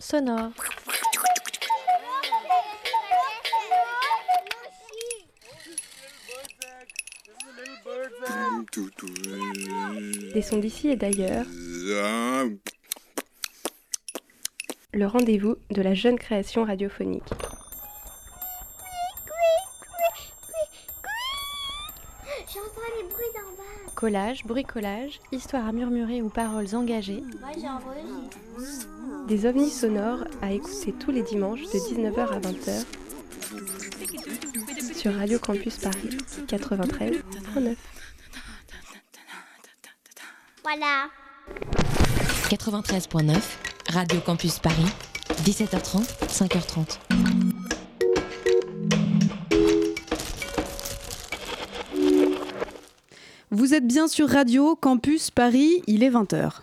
sonore. Des sons d'ici et d'ailleurs. Le rendez-vous de la jeune création radiophonique. J'entends les bruits d'en bas. Collage, bricolage, histoire à murmurer ou paroles engagées. Moi. Des ovnis sonores à écouter tous les dimanches de 19h à 20h sur Radio Campus Paris 93.9. Voilà. 93.9, Radio Campus Paris, 17h30, 5h30. Vous êtes bien sur Radio Campus Paris, il est 20h.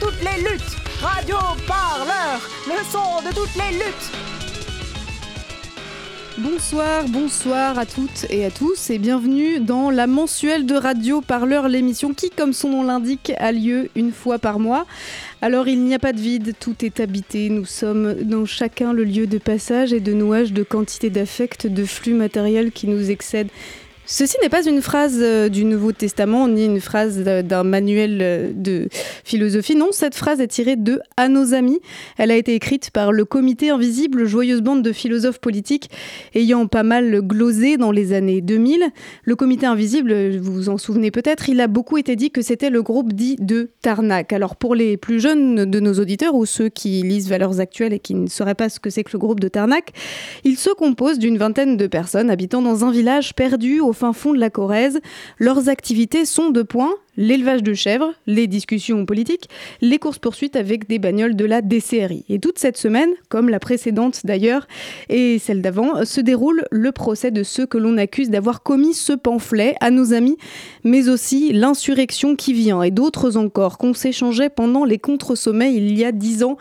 Toutes les luttes. Radio Parleur, le son de toutes les luttes. Bonsoir, bonsoir à toutes et à tous et bienvenue dans la mensuelle de Radio Parleur, l'émission qui, comme son nom l'indique, a lieu une fois par mois. Alors il n'y a pas de vide, tout est habité, nous sommes dans chacun le lieu de passage et de nouage de quantité d'affect, de flux matériel qui nous excède. Ceci n'est pas une phrase euh, du Nouveau Testament ni une phrase euh, d'un manuel euh, de philosophie. Non, cette phrase est tirée de À nos amis. Elle a été écrite par le Comité Invisible, joyeuse bande de philosophes politiques ayant pas mal glosé dans les années 2000. Le Comité Invisible, vous vous en souvenez peut-être, il a beaucoup été dit que c'était le groupe dit de Tarnac. Alors pour les plus jeunes de nos auditeurs ou ceux qui lisent Valeurs Actuelles et qui ne sauraient pas ce que c'est que le groupe de Tarnac, il se compose d'une vingtaine de personnes habitant dans un village perdu au fin fond de la Corrèze. Leurs activités sont de points l'élevage de chèvres, les discussions politiques, les courses-poursuites avec des bagnoles de la DCRI. Et toute cette semaine, comme la précédente d'ailleurs, et celle d'avant, se déroule le procès de ceux que l'on accuse d'avoir commis ce pamphlet à nos amis, mais aussi l'insurrection qui vient et d'autres encore qu'on s'échangeait pendant les contre-sommets il y a dix ans.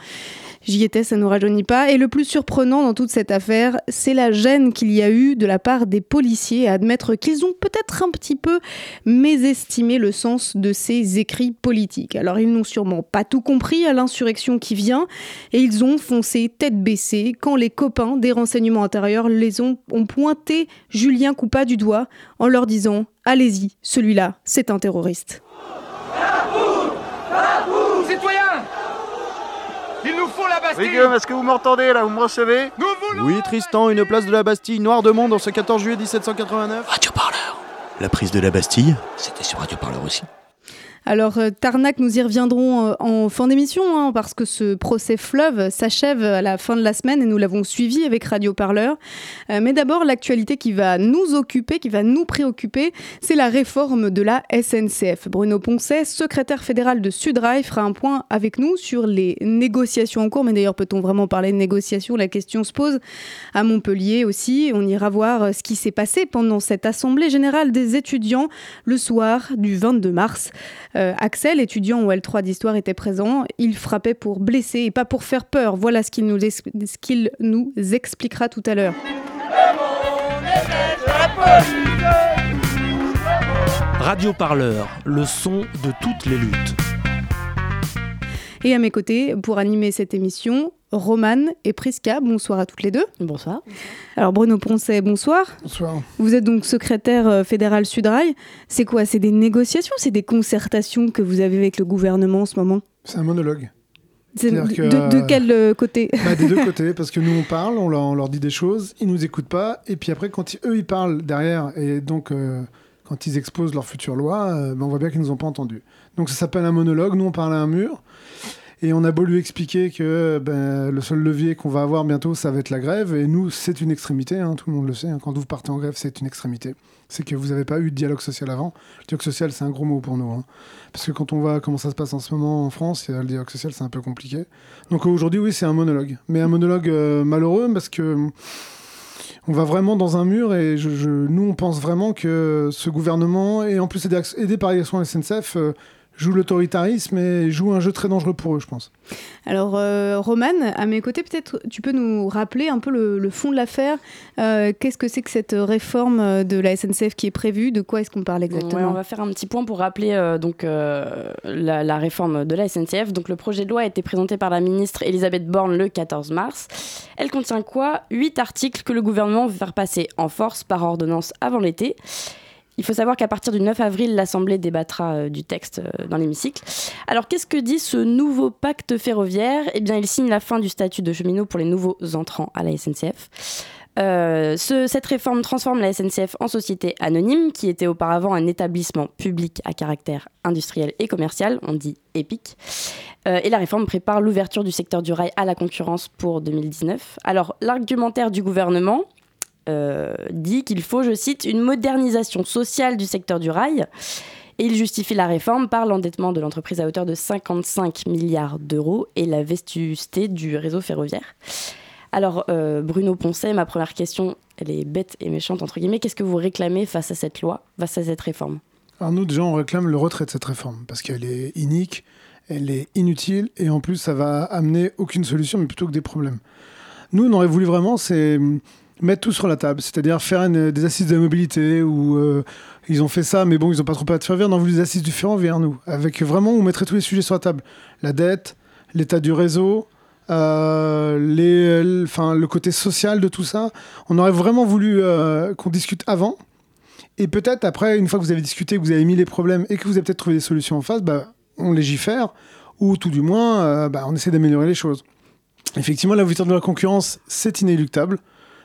J'y étais, ça ne rajeunit pas. Et le plus surprenant dans toute cette affaire, c'est la gêne qu'il y a eu de la part des policiers à admettre qu'ils ont peut-être un petit peu mésestimé le sens de ces écrits politiques. Alors ils n'ont sûrement pas tout compris à l'insurrection qui vient et ils ont foncé tête baissée quand les copains des renseignements intérieurs les ont, ont pointé Julien Coupa du doigt en leur disant Allez-y, celui-là, c'est un terroriste. Citoyens Il nous faut la Bastille Oui, Guillaume, est-ce que vous m'entendez là Vous me recevez Nous voulons Oui, Tristan, une place de la Bastille, noir de monde, en ce 14 juillet 1789. Radio Parleur. La prise de la Bastille, c'était sur Radio Parleur aussi. Alors, euh, Tarnac, nous y reviendrons euh, en fin d'émission, hein, parce que ce procès fleuve s'achève à la fin de la semaine et nous l'avons suivi avec Radio Parleur. Euh, mais d'abord, l'actualité qui va nous occuper, qui va nous préoccuper, c'est la réforme de la SNCF. Bruno Poncet, secrétaire fédéral de Sudrail, fera un point avec nous sur les négociations en cours. Mais d'ailleurs, peut-on vraiment parler de négociations? La question se pose à Montpellier aussi. On ira voir ce qui s'est passé pendant cette Assemblée générale des étudiants le soir du 22 mars. Euh, Axel, étudiant au L3 d'histoire, était présent. Il frappait pour blesser et pas pour faire peur. Voilà ce qu'il nous, ce qu'il nous expliquera tout à l'heure. Radio Parleur, le son de toutes les luttes. Et à mes côtés, pour animer cette émission, Romane et Prisca. Bonsoir à toutes les deux. Bonsoir. Alors Bruno Poncet, bonsoir. Bonsoir. Vous êtes donc secrétaire euh, fédéral Sudrail. C'est quoi? C'est des négociations? C'est des concertations que vous avez avec le gouvernement en ce moment? C'est un monologue. C'est de, que, de quel euh, côté? Bah, des deux côtés, parce que nous on parle, on leur, on leur dit des choses, ils nous écoutent pas, et puis après quand ils- eux ils parlent derrière, et donc euh, quand ils exposent leur future loi, euh, bah, on voit bien qu'ils nous ont pas entendus. Donc ça s'appelle un monologue, nous on parle à un mur, Et on a beau lui expliquer que ben, le seul levier qu'on va avoir bientôt, ça va être la grève. Et nous, c'est une extrémité, hein, tout le monde le sait. hein. Quand vous partez en grève, c'est une extrémité. C'est que vous n'avez pas eu de dialogue social avant. Le dialogue social, c'est un gros mot pour nous. hein. Parce que quand on voit comment ça se passe en ce moment en France, le dialogue social, c'est un peu compliqué. Donc aujourd'hui, oui, c'est un monologue. Mais un monologue euh, malheureux parce que on va vraiment dans un mur et nous, on pense vraiment que ce gouvernement, et en plus aidé, par l'action SNCF, euh, joue l'autoritarisme et joue un jeu très dangereux pour eux, je pense. Alors, euh, Romane, à mes côtés, peut-être tu peux nous rappeler un peu le, le fond de l'affaire. Euh, Qu'est-ce que c'est que cette réforme de la SNCF qui est prévue? De quoi est-ce qu'on parle Ouais, exactement on va faire un petit point pour rappeler euh, donc euh, la, la réforme de la SNCF. Donc le projet de loi a été présenté par la ministre Elisabeth Borne le 14 mars. Elle contient quoi? Huit articles que le gouvernement veut faire passer en force par ordonnance avant l'été. Il faut savoir qu'à partir du 9 avril, l'Assemblée débattra euh, du texte euh, dans l'hémicycle. Alors qu'est-ce que dit ce nouveau pacte ferroviaire? Eh bien, il signe la fin du statut de cheminot pour les nouveaux entrants à la SNCF. Euh, ce- cette réforme transforme la SNCF en société anonyme, qui était auparavant un établissement public à caractère industriel et commercial, on dit. Euh, et la réforme prépare l'ouverture du secteur du rail à la concurrence pour 2019. Alors, l'argumentaire du gouvernement euh, dit qu'il faut, je cite, une modernisation sociale du secteur du rail. Et il justifie la réforme par l'endettement de l'entreprise à hauteur de 55 milliards d'euros et la vétusté du réseau ferroviaire. Alors, euh, Bruno Poncet, ma première question, elle est bête et méchante, entre guillemets. Qu'est-ce que vous réclamez face à cette loi, face à cette réforme? Alors nous, déjà, on réclame le retrait de cette réforme, parce qu'elle est inique, elle est inutile, et en plus, ça va amener aucune solution, mais plutôt que des problèmes. Nous, on aurait voulu vraiment, c'est mettre tout sur la table, c'est-à-dire faire des assises de la mobilité, où euh, ils ont fait ça, mais bon, ils n'ont pas trop parlé de ferroviaire, on a voulu des assises du ferroviaire, nous, avec vraiment, on mettrait tous les sujets sur la table. La dette, l'état du réseau, euh, les, le côté social de tout ça. On aurait vraiment voulu euh, qu'on discute avant, et peut-être après, une fois que vous avez discuté, que vous avez mis les problèmes et que vous avez peut-être trouvé des solutions en face, bah, on légifère ou tout du moins, bah, on essaie d'améliorer les choses. Effectivement, la l'ouverture de la concurrence, c'est inéluctable.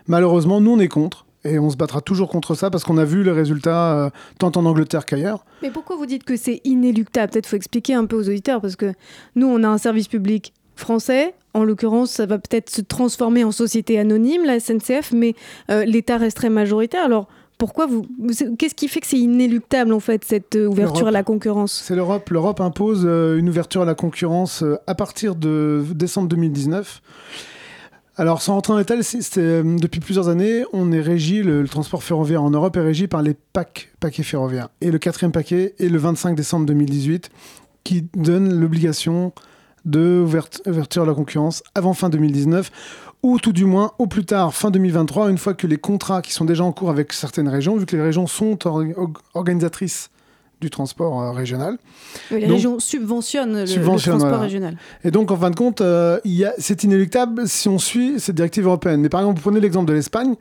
Malheureusement, nous, on est contre et on se battra toujours contre ça parce qu'on a vu les résultats euh, tant en Angleterre qu'ailleurs. Mais pourquoi vous dites que c'est inéluctable? Peut-être faut expliquer un peu aux auditeurs parce que nous, on a un service public français. En l'occurrence, ça va peut-être se transformer en société anonyme, la SNCF, mais euh, l'État resterait majoritaire. Alors pourquoi vous Qu'est-ce qui fait que c'est inéluctable en fait cette euh, ouverture à la concurrence? C'est l'Europe. L'Europe impose euh, une ouverture à la concurrence euh, à partir de décembre 2019. Alors, sans rentrer en détail, depuis plusieurs années, on est régi, le, transport ferroviaire en Europe est régi par les PAC, paquets ferroviaires. Et le quatrième paquet est le 25 décembre 2018, qui donne l'obligation à la concurrence avant fin 2019, ou tout du moins au plus tard fin 2023, une fois que les contrats qui sont déjà en cours avec certaines régions, vu que les régions sont or- or- organisatrices du transport euh, régional. Oui, Les Donc- régions subventionnent le, le Subventionnent, transport voilà. régional. Et donc, en fin de compte, euh, c'est inéluctable si on suit cette directive européenne. Mais par exemple, vous prenez l'exemple de l'Espagne,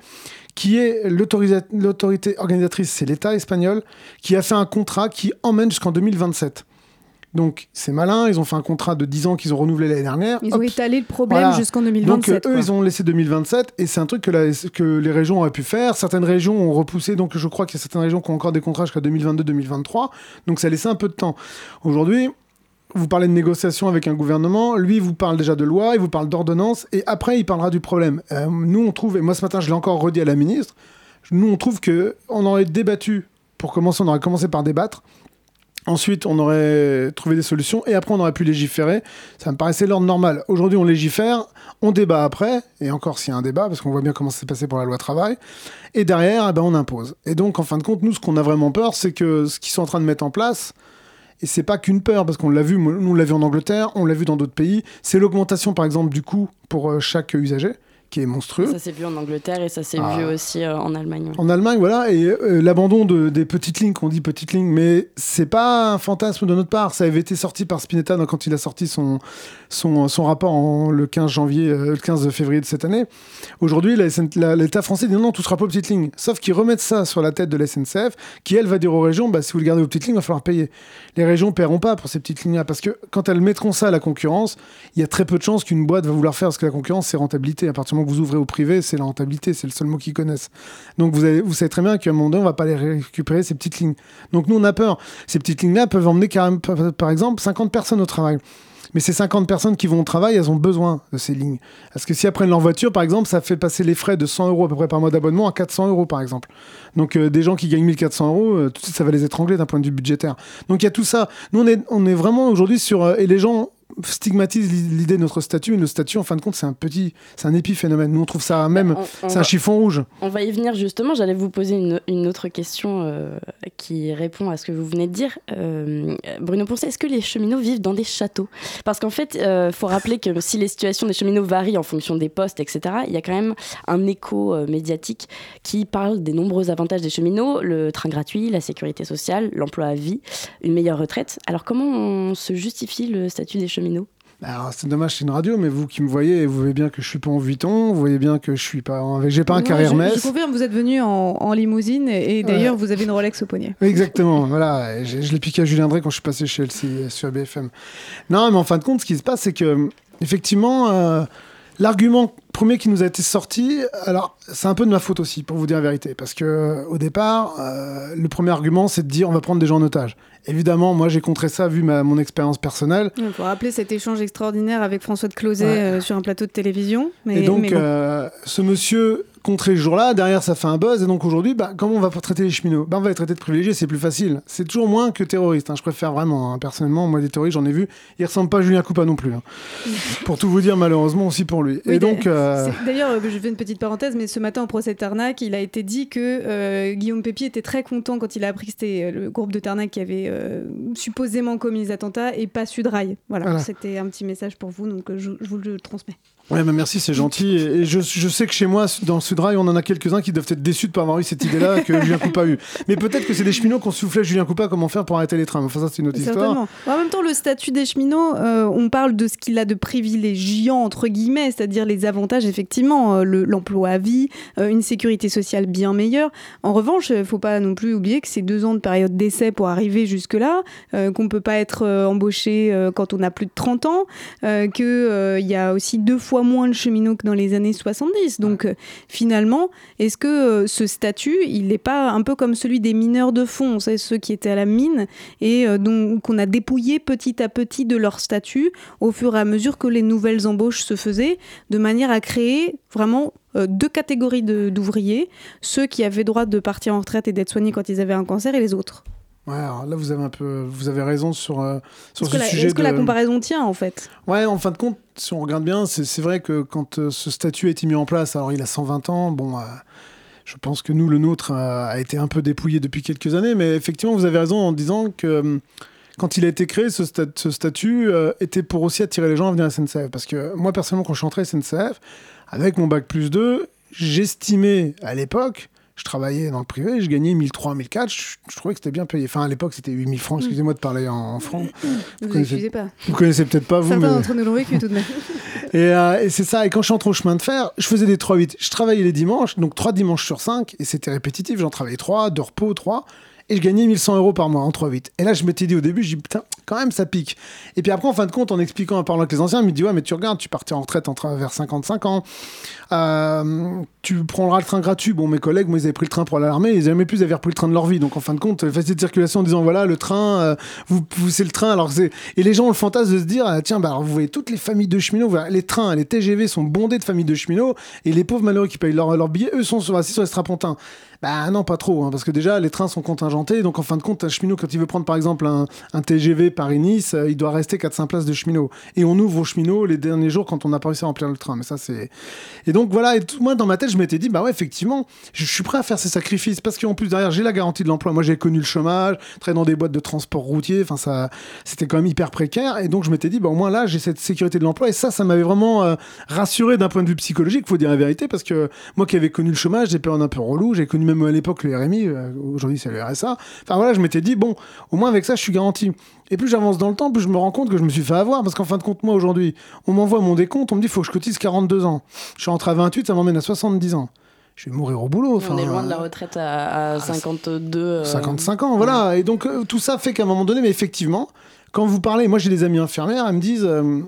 qui est l'autorité organisatrice, c'est l'État espagnol, qui a fait un contrat qui emmène jusqu'en 2027. Donc, c'est malin, ils ont fait un contrat de 10 ans qu'ils ont renouvelé l'année dernière. Ils Hop. ont étalé le problème Voilà. jusqu'en 2027. Donc, eux, quoi. ils ont laissé 2027, et c'est un truc que, la- que les régions auraient pu faire. Certaines régions ont repoussé, donc je crois qu'il y a certaines régions qui ont encore des contrats jusqu'à 2022-2023. Donc, ça a laissé un peu de temps. Aujourd'hui, vous parlez de négociation avec un gouvernement, lui il vous parle déjà de loi, il vous parle d'ordonnance, et après il parlera du problème. Euh, nous on trouve, et moi ce matin je l'ai encore redit à la ministre, nous on trouve que on aurait débattu, pour commencer on aurait commencé par débattre, ensuite on aurait trouvé des solutions, et après on aurait pu légiférer, ça me paraissait l'ordre normal. Aujourd'hui on légifère, on débat après, et encore s'il y a un débat, parce qu'on voit bien comment ça s'est passé pour la loi travail, et derrière eh ben, on impose. Et donc en fin de compte, nous ce qu'on a vraiment peur, c'est que ce qu'ils sont en train de mettre en place, et c'est pas qu'une peur, parce qu'on l'a vu, nous on l'a vu en Angleterre, on l'a vu dans d'autres pays. C'est l'augmentation, par exemple, du coût pour euh, chaque usager, qui est monstrueux. Ça s'est vu en Angleterre et ça s'est Ah. vu aussi euh, en Allemagne. ouais. En Allemagne, voilà, et euh, l'abandon de, des petites lignes, qu'on dit petites lignes, mais c'est pas un fantasme de notre part. Ça avait été sorti par Spinetta donc, quand il a sorti son, son, son rapport en, le 15 janvier, euh, le 15 février de cette année. Aujourd'hui, l'État français dit non, non, tout sera pas aux petites lignes. Sauf qu'ils remettent ça sur la tête de la SNCF, qui elle va dire aux régions, bah, si vous le gardez aux petites lignes, il va falloir payer. Les régions paieront pas pour ces petites lignes-là, parce que quand elles mettront ça à la concurrence, il y a très peu de chances qu'une boîte va vouloir faire, parce que la concurrence, c'est rentabilité. À partir du vous ouvrez au privé, c'est la rentabilité, c'est le seul mot qu'ils connaissent. Donc vous, avez- vous savez très bien qu'à un moment donné, on va pas les récupérer, ces petites lignes. Donc nous, on a peur. Ces petites lignes-là peuvent emmener par exemple, 50 personnes au travail. Mais ces 50 personnes qui vont au travail, elles ont besoin de ces lignes. Parce que si elles prennent leur voiture, par exemple, ça fait passer les frais de 100 euros à peu près par mois d'abonnement à 400 euros, par exemple. Donc euh, des gens qui gagnent 1400 euros, euh, tout de suite, ça va les étrangler d'un point de vue budgétaire. Donc il y a tout ça. Nous, on est, on est vraiment aujourd'hui sur... euh, et les gens stigmatisent l'idée de notre statut, mais notre statut, en fin de compte, c'est un petit... C'est un épiphénomène. Nous, on trouve ça même... on- on C'est un chiffon rouge. On va y venir justement. J'allais vous poser une, une autre question euh, qui répond à ce que vous venez de dire. Euh, Bruno Poncet, est-ce que les cheminots vivent dans des châteaux? Parce qu'en fait, il faut rappeler que si les situations des cheminots varient en fonction des postes, etc., il y a quand même un écho euh, médiatique qui parle des nombreux avantages des cheminots, le train gratuit, la sécurité sociale, l'emploi à vie, une meilleure retraite. Alors comment on se justifie le statut des cheminots? Alors, c'est dommage, c'est une radio, mais vous qui me voyez, vous voyez bien que je suis pas en Vuitton, vous voyez bien que je suis pas, en- j'ai pas un carré je- Hermès. Je, confirme, vous êtes venu en, en limousine et, et d'ailleurs vous avez une Rolex au poignet. Exactement, voilà. Je l'ai piqué à Julien Drey quand je suis passé chez LCI sur BFM. Non, mais en fin de compte, ce qui se passe, c'est que, effectivement, euh, l'argument premier qui nous a été sorti, alors c'est un peu de ma faute aussi, pour vous dire la vérité, parce que au départ, euh, le premier argument, c'est de dire on va prendre des gens en otage. Évidemment, moi j'ai contré ça vu ma, mon expérience personnelle. Il faut rappeler cet échange extraordinaire avec François de Closet Ouais. euh, sur un plateau de télévision. Mais, et donc, mais bon. euh, ce monsieur contré ce jour-là, derrière ça fait un buzz, et donc aujourd'hui, bah, comment on va traiter les cheminots? Bah, On va les traiter de privilégiés, c'est plus facile. C'est toujours moins que terroristes, hein, je préfère vraiment, hein. personnellement, moi des terroristes, j'en ai vu, ils ressemblent pas à Julien Coupa non plus. hein. pour tout vous dire, malheureusement aussi pour lui. Oui, et donc, euh, c'est- D'ailleurs, euh, je fais une petite parenthèse, mais ce matin au procès de Tarnac, il a été dit que euh, Guillaume Pépi était très content quand il a appris que c'était euh, le groupe de Tarnac qui avait euh, supposément commis les attentats et pas Sudrail. Voilà, Voilà. c'était un petit message pour vous, donc euh, je, je vous le transmets. Ouais, bah merci, c'est gentil. Et et je, je sais que chez moi, dans Sudrail, on en a quelques-uns qui doivent être déçus de ne pas avoir eu cette idée-là que Julien Coupa a eu. Mais peut-être que c'est des cheminots qu'on soufflait Julien Coupa comment faire pour arrêter les trains. Enfin, ça, c'est une autre histoire. En même temps, le statut des cheminots, euh, on parle de ce qu'il a de privilégiant, entre guillemets, c'est-à-dire les avantages, effectivement, euh, le- l'emploi à vie, euh, une sécurité sociale bien meilleure. En revanche, il ne faut pas non plus oublier que c'est deux ans de période d'essai pour arriver jusque-là, qu'on ne peut pas être embauché quand on a plus de 30 ans, qu'il y a aussi deux fois moins de cheminots que dans les années 70. Donc, euh, finalement, est-ce que euh, ce statut, il n'est pas un peu comme celui des mineurs de fond, c'est ceux qui étaient à la mine et euh, donc qu'on a dépouillé petit à petit de leur statut au fur et à mesure que les nouvelles embauches se faisaient, de manière à créer vraiment euh, deux catégories de- d'ouvriers, ceux qui avaient droit de partir en retraite et d'être soignés quand ils avaient un cancer et les autres. Ouais, alors là, vous avez un peu, vous avez raison sur, euh, sur ce la, sujet. est-ce que la comparaison tient en fait? Ouais, en fin de compte, si on regarde bien, c'est c'est vrai que quand euh, ce statut a été mis en place, alors il a 120 ans, bon, euh, je pense que nous, le nôtre, a été un peu dépouillé depuis quelques années, mais effectivement, vous avez raison en disant que quand il a été créé, ce, stat- ce statut était pour aussi attirer les gens à venir à SNCF. Parce que moi, personnellement, quand je suis entré à SNCF, avec mon bac plus 2, j'estimais à l'époque, je travaillais dans le privé, je gagnais 1003, 1004, je, je trouvais que c'était bien payé. Enfin, à l'époque, c'était 8000 francs, excusez-moi de parler en, en francs. Ne vous connaissez- pas. Vous connaissez peut-être pas, vous, Certains mais... d'entre nous l'ont vécu tout de même. Et, euh, et c'est ça. Et quand je suis entré au chemin de fer, je faisais des 3-8. Je travaillais les dimanches, donc 3 dimanches sur 5, et c'était répétitif. J'en travaillais 3, de repos 3, et je gagnais 1100 euros par mois en 3-8. Et là, je m'étais dit au début, j'ai dit putain, quand même, ça pique. Et puis après, en fin de compte, en expliquant, en parlant avec les anciens, ils me dit ouais, mais tu regardes, tu partais en retraite en vers 55 ans. Euh, tu prendras le train gratuit. Bon, mes collègues, moi, ils avaient pris le train pour l'armée, ils jamais plus ils avaient repris le train de leur vie. Donc, en fin de compte, facilité de circulation en disant voilà, le train, euh, vous poussez le train. Alors, c'est... Et les gens ont le fantasme de se dire tiens, bah, alors, vous voyez toutes les familles de cheminots, les trains, les TGV sont bondés de familles de cheminots, et les pauvres malheureux qui payent leur, leur billet, eux, sont assis sur les strapontins. Bah non, pas trop, hein, parce que déjà, les trains sont contingentés. Donc, en fin de compte, un cheminot, quand il veut prendre, par exemple, un, un TGV Paris-Nice, euh, il doit rester 4-5 places de cheminot. Et on ouvre aux cheminots les derniers jours quand on n'a pas réussi à remplir le train. Mais ça, c'est. Et donc, voilà. Et moi, dans ma tête, je m'étais dit, bah ouais, effectivement, je, suis prêt à faire ces sacrifices. Parce qu'en plus, derrière, j'ai la garantie de l'emploi. Moi, j'ai connu le chômage, travaillé dans des boîtes de transport routier. Enfin, ça, c'était quand même hyper précaire. Et donc, je m'étais dit, bah au moins là, j'ai cette sécurité de l'emploi. Et ça, ça m'avait vraiment euh, rassuré d'un point de vue psychologique, faut dire la vérité. Parce que moi qui avais connu le chômage, j'ai périodes un peu relou. J'ai connu même à l'époque le RMI. euh, Aujourd'hui, c'est le RSA. Enfin, voilà, je m'étais dit, bon, au moins avec ça, je suis garanti. Et plus j'avance dans le temps, plus je me rends compte que je me suis fait avoir. Parce qu'en fin de compte, moi, aujourd'hui, on m'envoie mon décompte, on me dit, faut que je cotise 42 ans. Je suis rentré à 28, ça m'emmène à 70 ans. Je vais mourir au boulot. On est loin de la retraite à, à 52. euh, 55 ans, voilà. Et donc, euh, tout ça fait qu'à un moment donné, mais effectivement, quand vous parlez, moi j'ai des amis infirmières, elles me disent, euh,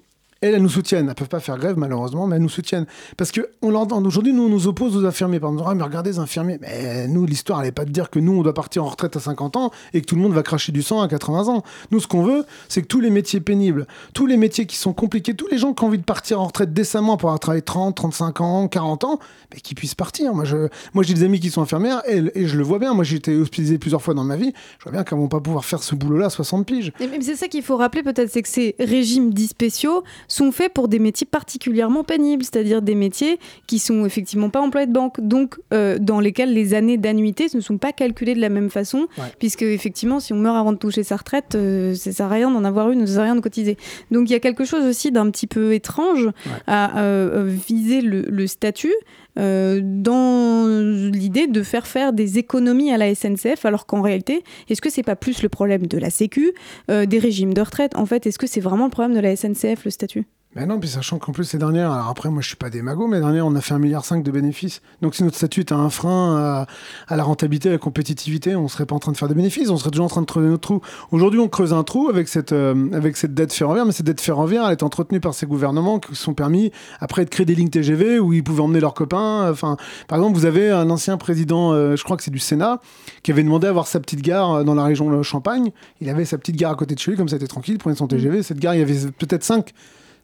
elles, nous soutiennent. Elles peuvent pas faire grève, malheureusement, mais elles nous soutiennent. Parce que on l'entend. Aujourd'hui, nous, on nous oppose aux infirmiers. Par exemple, ah, mais regardez les infirmiers. Mais nous, l'histoire, elle n'est pas de dire que nous, on doit partir en retraite à 50 ans et que tout le monde va cracher du sang à 80 ans. Nous, ce qu'on veut, c'est que tous les métiers pénibles, tous les métiers qui sont compliqués, tous les gens qui ont envie de partir en retraite décemment pour avoir travaillé 30, 35 ans, 40 ans, mais qu'ils puissent partir. Moi, j'ai des amis qui sont infirmières et, je le vois bien. Moi, j'ai été hospitalisé plusieurs fois dans ma vie. Je vois bien qu'elles vont pas pouvoir faire ce boulot-là à 60 piges. C'est ça qu'il faut rappeler peut-être, c'est que ces régimes dits spéciaux sont faits pour des métiers particulièrement pénibles, c'est-à-dire des métiers qui sont effectivement pas employés de banque, donc euh, dans lesquels les années d'annuité ne sont pas calculées de la même façon, Ouais. puisque effectivement, si on meurt avant de toucher sa retraite, euh, ça sert à rien d'en avoir une, ça sert à rien de cotiser. Donc il y a quelque chose aussi d'un petit peu étrange à euh, euh, viser le, le statut. Euh, dans l'idée de faire faire des économies à la SNCF, alors qu'en réalité, est-ce que c'est pas plus le problème de la Sécu, euh, des régimes de retraite? En fait, est-ce que c'est vraiment le problème de la SNCF, le statut? Mais non, puis sachant qu'en plus, ces dernières, alors après, moi je suis pas démago, mais les dernières, on a fait 1,5 milliard de bénéfices. Donc si notre statut est un frein à, la rentabilité, à la compétitivité, on serait pas en train de faire des bénéfices, on serait toujours en train de creuser notre trou. Aujourd'hui, on creuse un trou avec cette, euh, avec cette dette ferroviaire, mais cette dette ferroviaire, elle est entretenue par ces gouvernements qui se sont permis après de créer des lignes TGV où ils pouvaient emmener leurs copains. Enfin, par exemple, vous avez un ancien président, euh, je crois que c'est du Sénat, qui avait demandé à avoir sa petite gare euh, dans la région de Champagne. Il avait sa petite gare à côté de chez lui, comme ça, était tranquille, il prenait son TGV. Cette gare, il y avait peut-être 5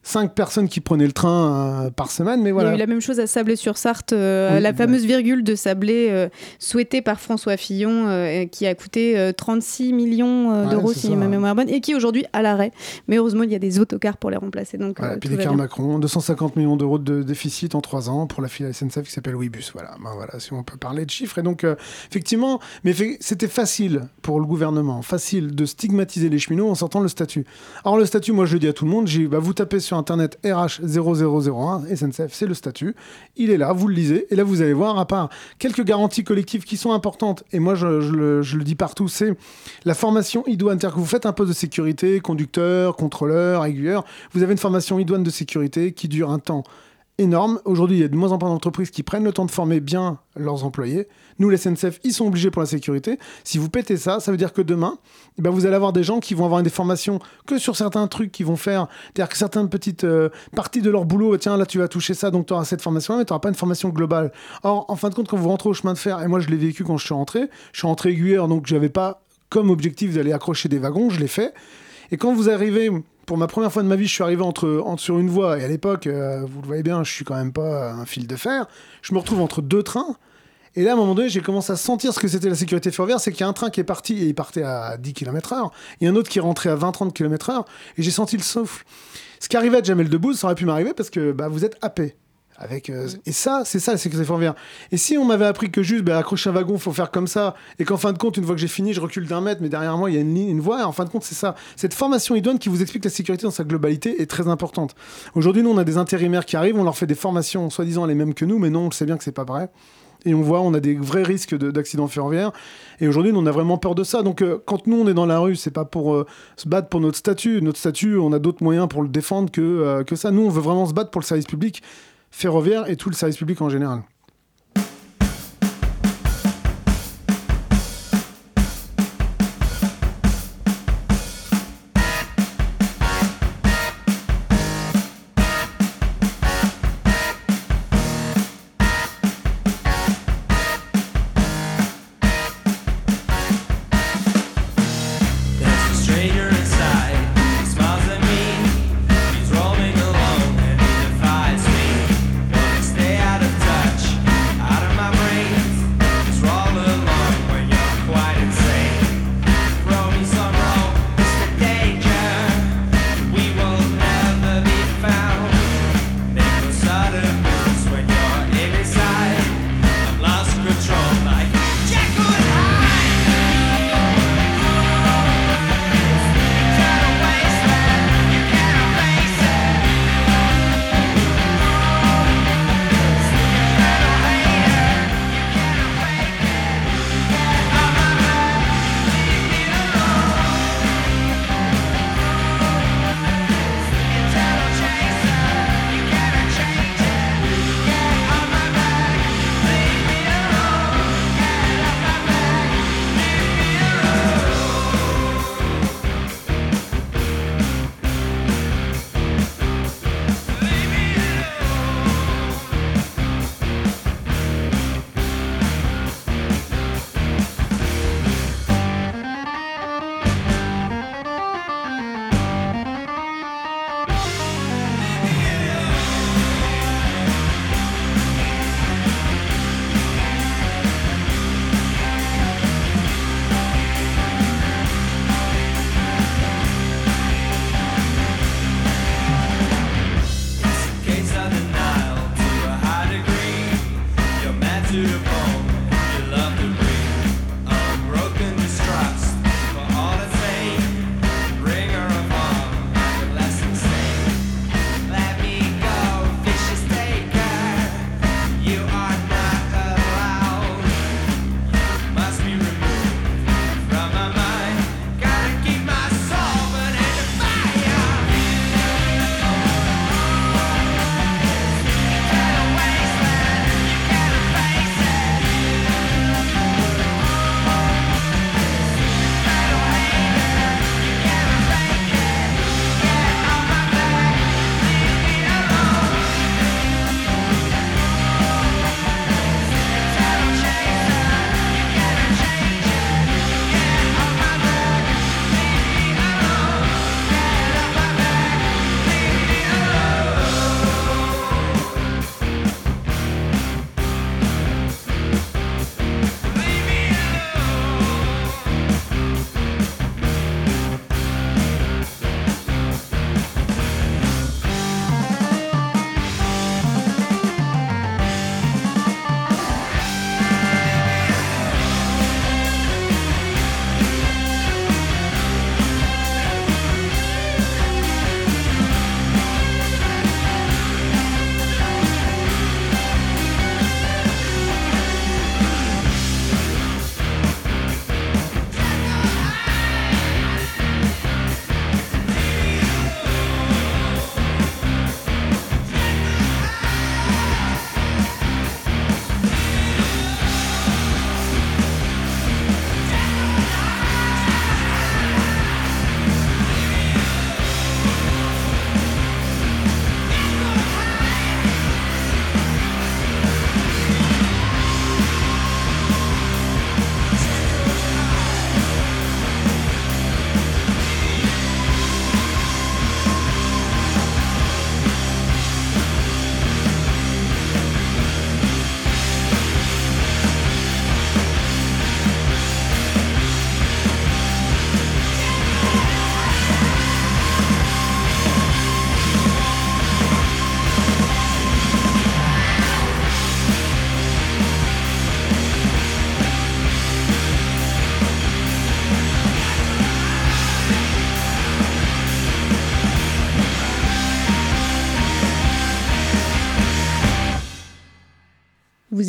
cinq personnes qui prenaient le train euh, par semaine, mais Il y voilà. a eu la même chose à Sablé-sur-Sarthe, euh, Oui, la ouais. fameuse virgule de Sablé euh, souhaitée par François Fillon, qui a coûté euh, 36 millions Ouais, d'euros, si ma mémoire est bonne, et qui aujourd'hui à l'arrêt. Mais heureusement, il y a des autocars pour les remplacer. Donc, Voilà, puis des cars. Macron, 250 millions d'euros de déficit en 3 ans pour la filiale SNCF qui s'appelle Ouibus. Voilà, ben voilà, si on peut parler de chiffres. Et donc, effectivement, mais c'était facile pour le gouvernement, facile de stigmatiser les cheminots en sortant le statut. Alors, le statut, moi je le dis à tout le monde, j'ai, bah, vous tapez sur internet RH 0001, SNCF, c'est le statut. Il est là, vous le lisez, et là vous allez voir, à part quelques garanties collectives qui sont importantes, et moi je, je le, je le dis partout, c'est la formation idoine. C'est-à-dire que vous faites un poste de sécurité, conducteur, contrôleur, aiguilleur, vous avez une formation idoine de sécurité qui dure un temps énorme. Aujourd'hui, il y a de moins en moins d'entreprises qui prennent le temps de former bien leurs employés. Nous, les SNCF, ils sont obligés pour la sécurité. Si vous pétez ça, ça veut dire que demain, eh ben, vous allez avoir des gens qui vont avoir des formations que sur certains trucs qu'ils vont faire. C'est-à-dire que certaines petites euh, parties de leur boulot, tiens, là, tu vas toucher ça, donc tu auras cette formation mais tu n'auras pas une formation globale. Or, en fin de compte, quand vous rentrez au chemin de fer, et moi, je l'ai vécu quand je suis rentré, je suis rentré aiguilleur, donc je n'avais pas comme objectif d'aller accrocher des wagons, je l'ai fait. Et quand vous arrivez, pour ma première fois de ma vie, je suis arrivé entre, entre- sur une voie, et à l'époque, euh, vous le voyez bien, je suis quand même pas un fil de fer, je me retrouve entre deux trains, et là, à un moment donné, j'ai commencé à sentir ce que c'était la sécurité ferroviaire, c'est qu'il y a un train qui est parti, et il partait à 10 km heure, a un autre qui est rentré à 20-30 km heure, et j'ai senti le souffle. Ce qui arrivait à Jamel Debbouze, ça aurait pu m'arriver parce que bah, vous êtes happé. Avec, euh, et ça, c'est ça la sécurité ferroviaire. Et si on m'avait appris que juste bah, accrocher un wagon, faut faire comme ça, et qu'en fin de compte, une fois que j'ai fini, je recule d'un mètre, mais derrière moi, il y a une ligne, une voie, et en fin de compte, c'est ça. Cette formation idoine qui vous explique la sécurité dans sa globalité est très importante. Aujourd'hui, nous, on a des intérimaires qui arrivent, on leur fait des formations soi-disant les mêmes que nous, mais non, on le sait bien que c'est pas vrai. Et on voit, on a des vrais risques de- d'accidents ferroviaires. Et aujourd'hui, on a vraiment peur de ça. Donc, euh, quand nous, on est dans la rue, c'est pas pour euh, se battre pour notre statut. Notre statut, on a d'autres moyens pour le défendre que, euh, que ça. Nous, on veut vraiment se battre pour le service public ferroviaire et tout le service public en général.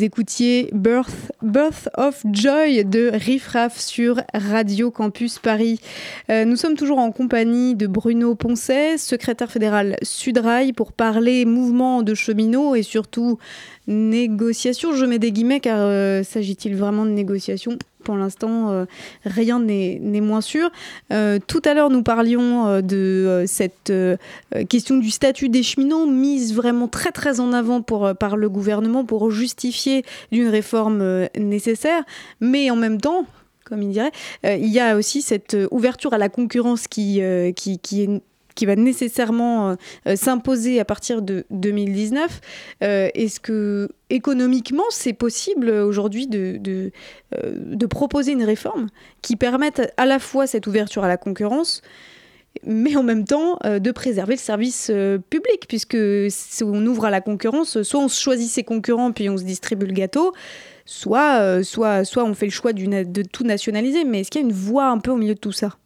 Vous écoutiez Birth, Birth of Joy de Riff Raff sur Radio Campus Paris. Euh, nous sommes toujours en compagnie de Bruno Poncet, secrétaire fédéral Sudrail, pour parler mouvement de cheminots et surtout négociation. Je mets des guillemets car euh, s'agit-il vraiment de négociation pour l'instant, euh, rien n'est moins sûr. Euh, tout à l'heure, nous parlions euh, de cette question du statut des cheminots mise vraiment très très en avant par le gouvernement pour justifier d'une réforme nécessaire. Mais en même temps, comme il dirait, il y a aussi cette ouverture à la concurrence qui, qui, qui est qui va nécessairement euh, euh, s'imposer à partir de 2019. Euh, Est-ce que économiquement, c'est possible aujourd'hui de, de, proposer une réforme qui permette à la fois cette ouverture à la concurrence, mais en même temps de préserver le service public, puisque si on ouvre à la concurrence, soit on choisit ses concurrents puis on se distribue le gâteau, soit, soit, soit on fait le choix de tout nationaliser. Mais est-ce qu'il y a une voie un peu au milieu de tout ça?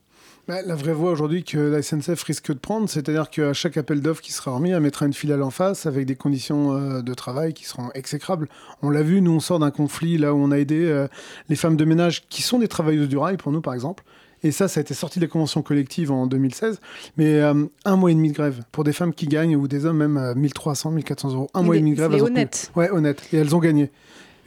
Bah, la vraie voie aujourd'hui que la SNCF risque de prendre, c'est-à-dire qu'à chaque appel d'offres qui sera remis, elle mettra une filiale en face avec des conditions euh, de travail qui seront exécrables. On l'a vu, nous on sort d'un conflit là où on a aidé euh, les femmes de ménage qui sont des travailleuses du rail pour nous par exemple. Et ça, ça a été sorti des conventions collectives en 2016. Mais euh, un mois et demi de grève pour des femmes qui gagnent ou des hommes même euh, 1300, 1400 euros. Un Et mois et demi de grève. c'est ont honnête. Ouais, honnête. Et elles ont gagné.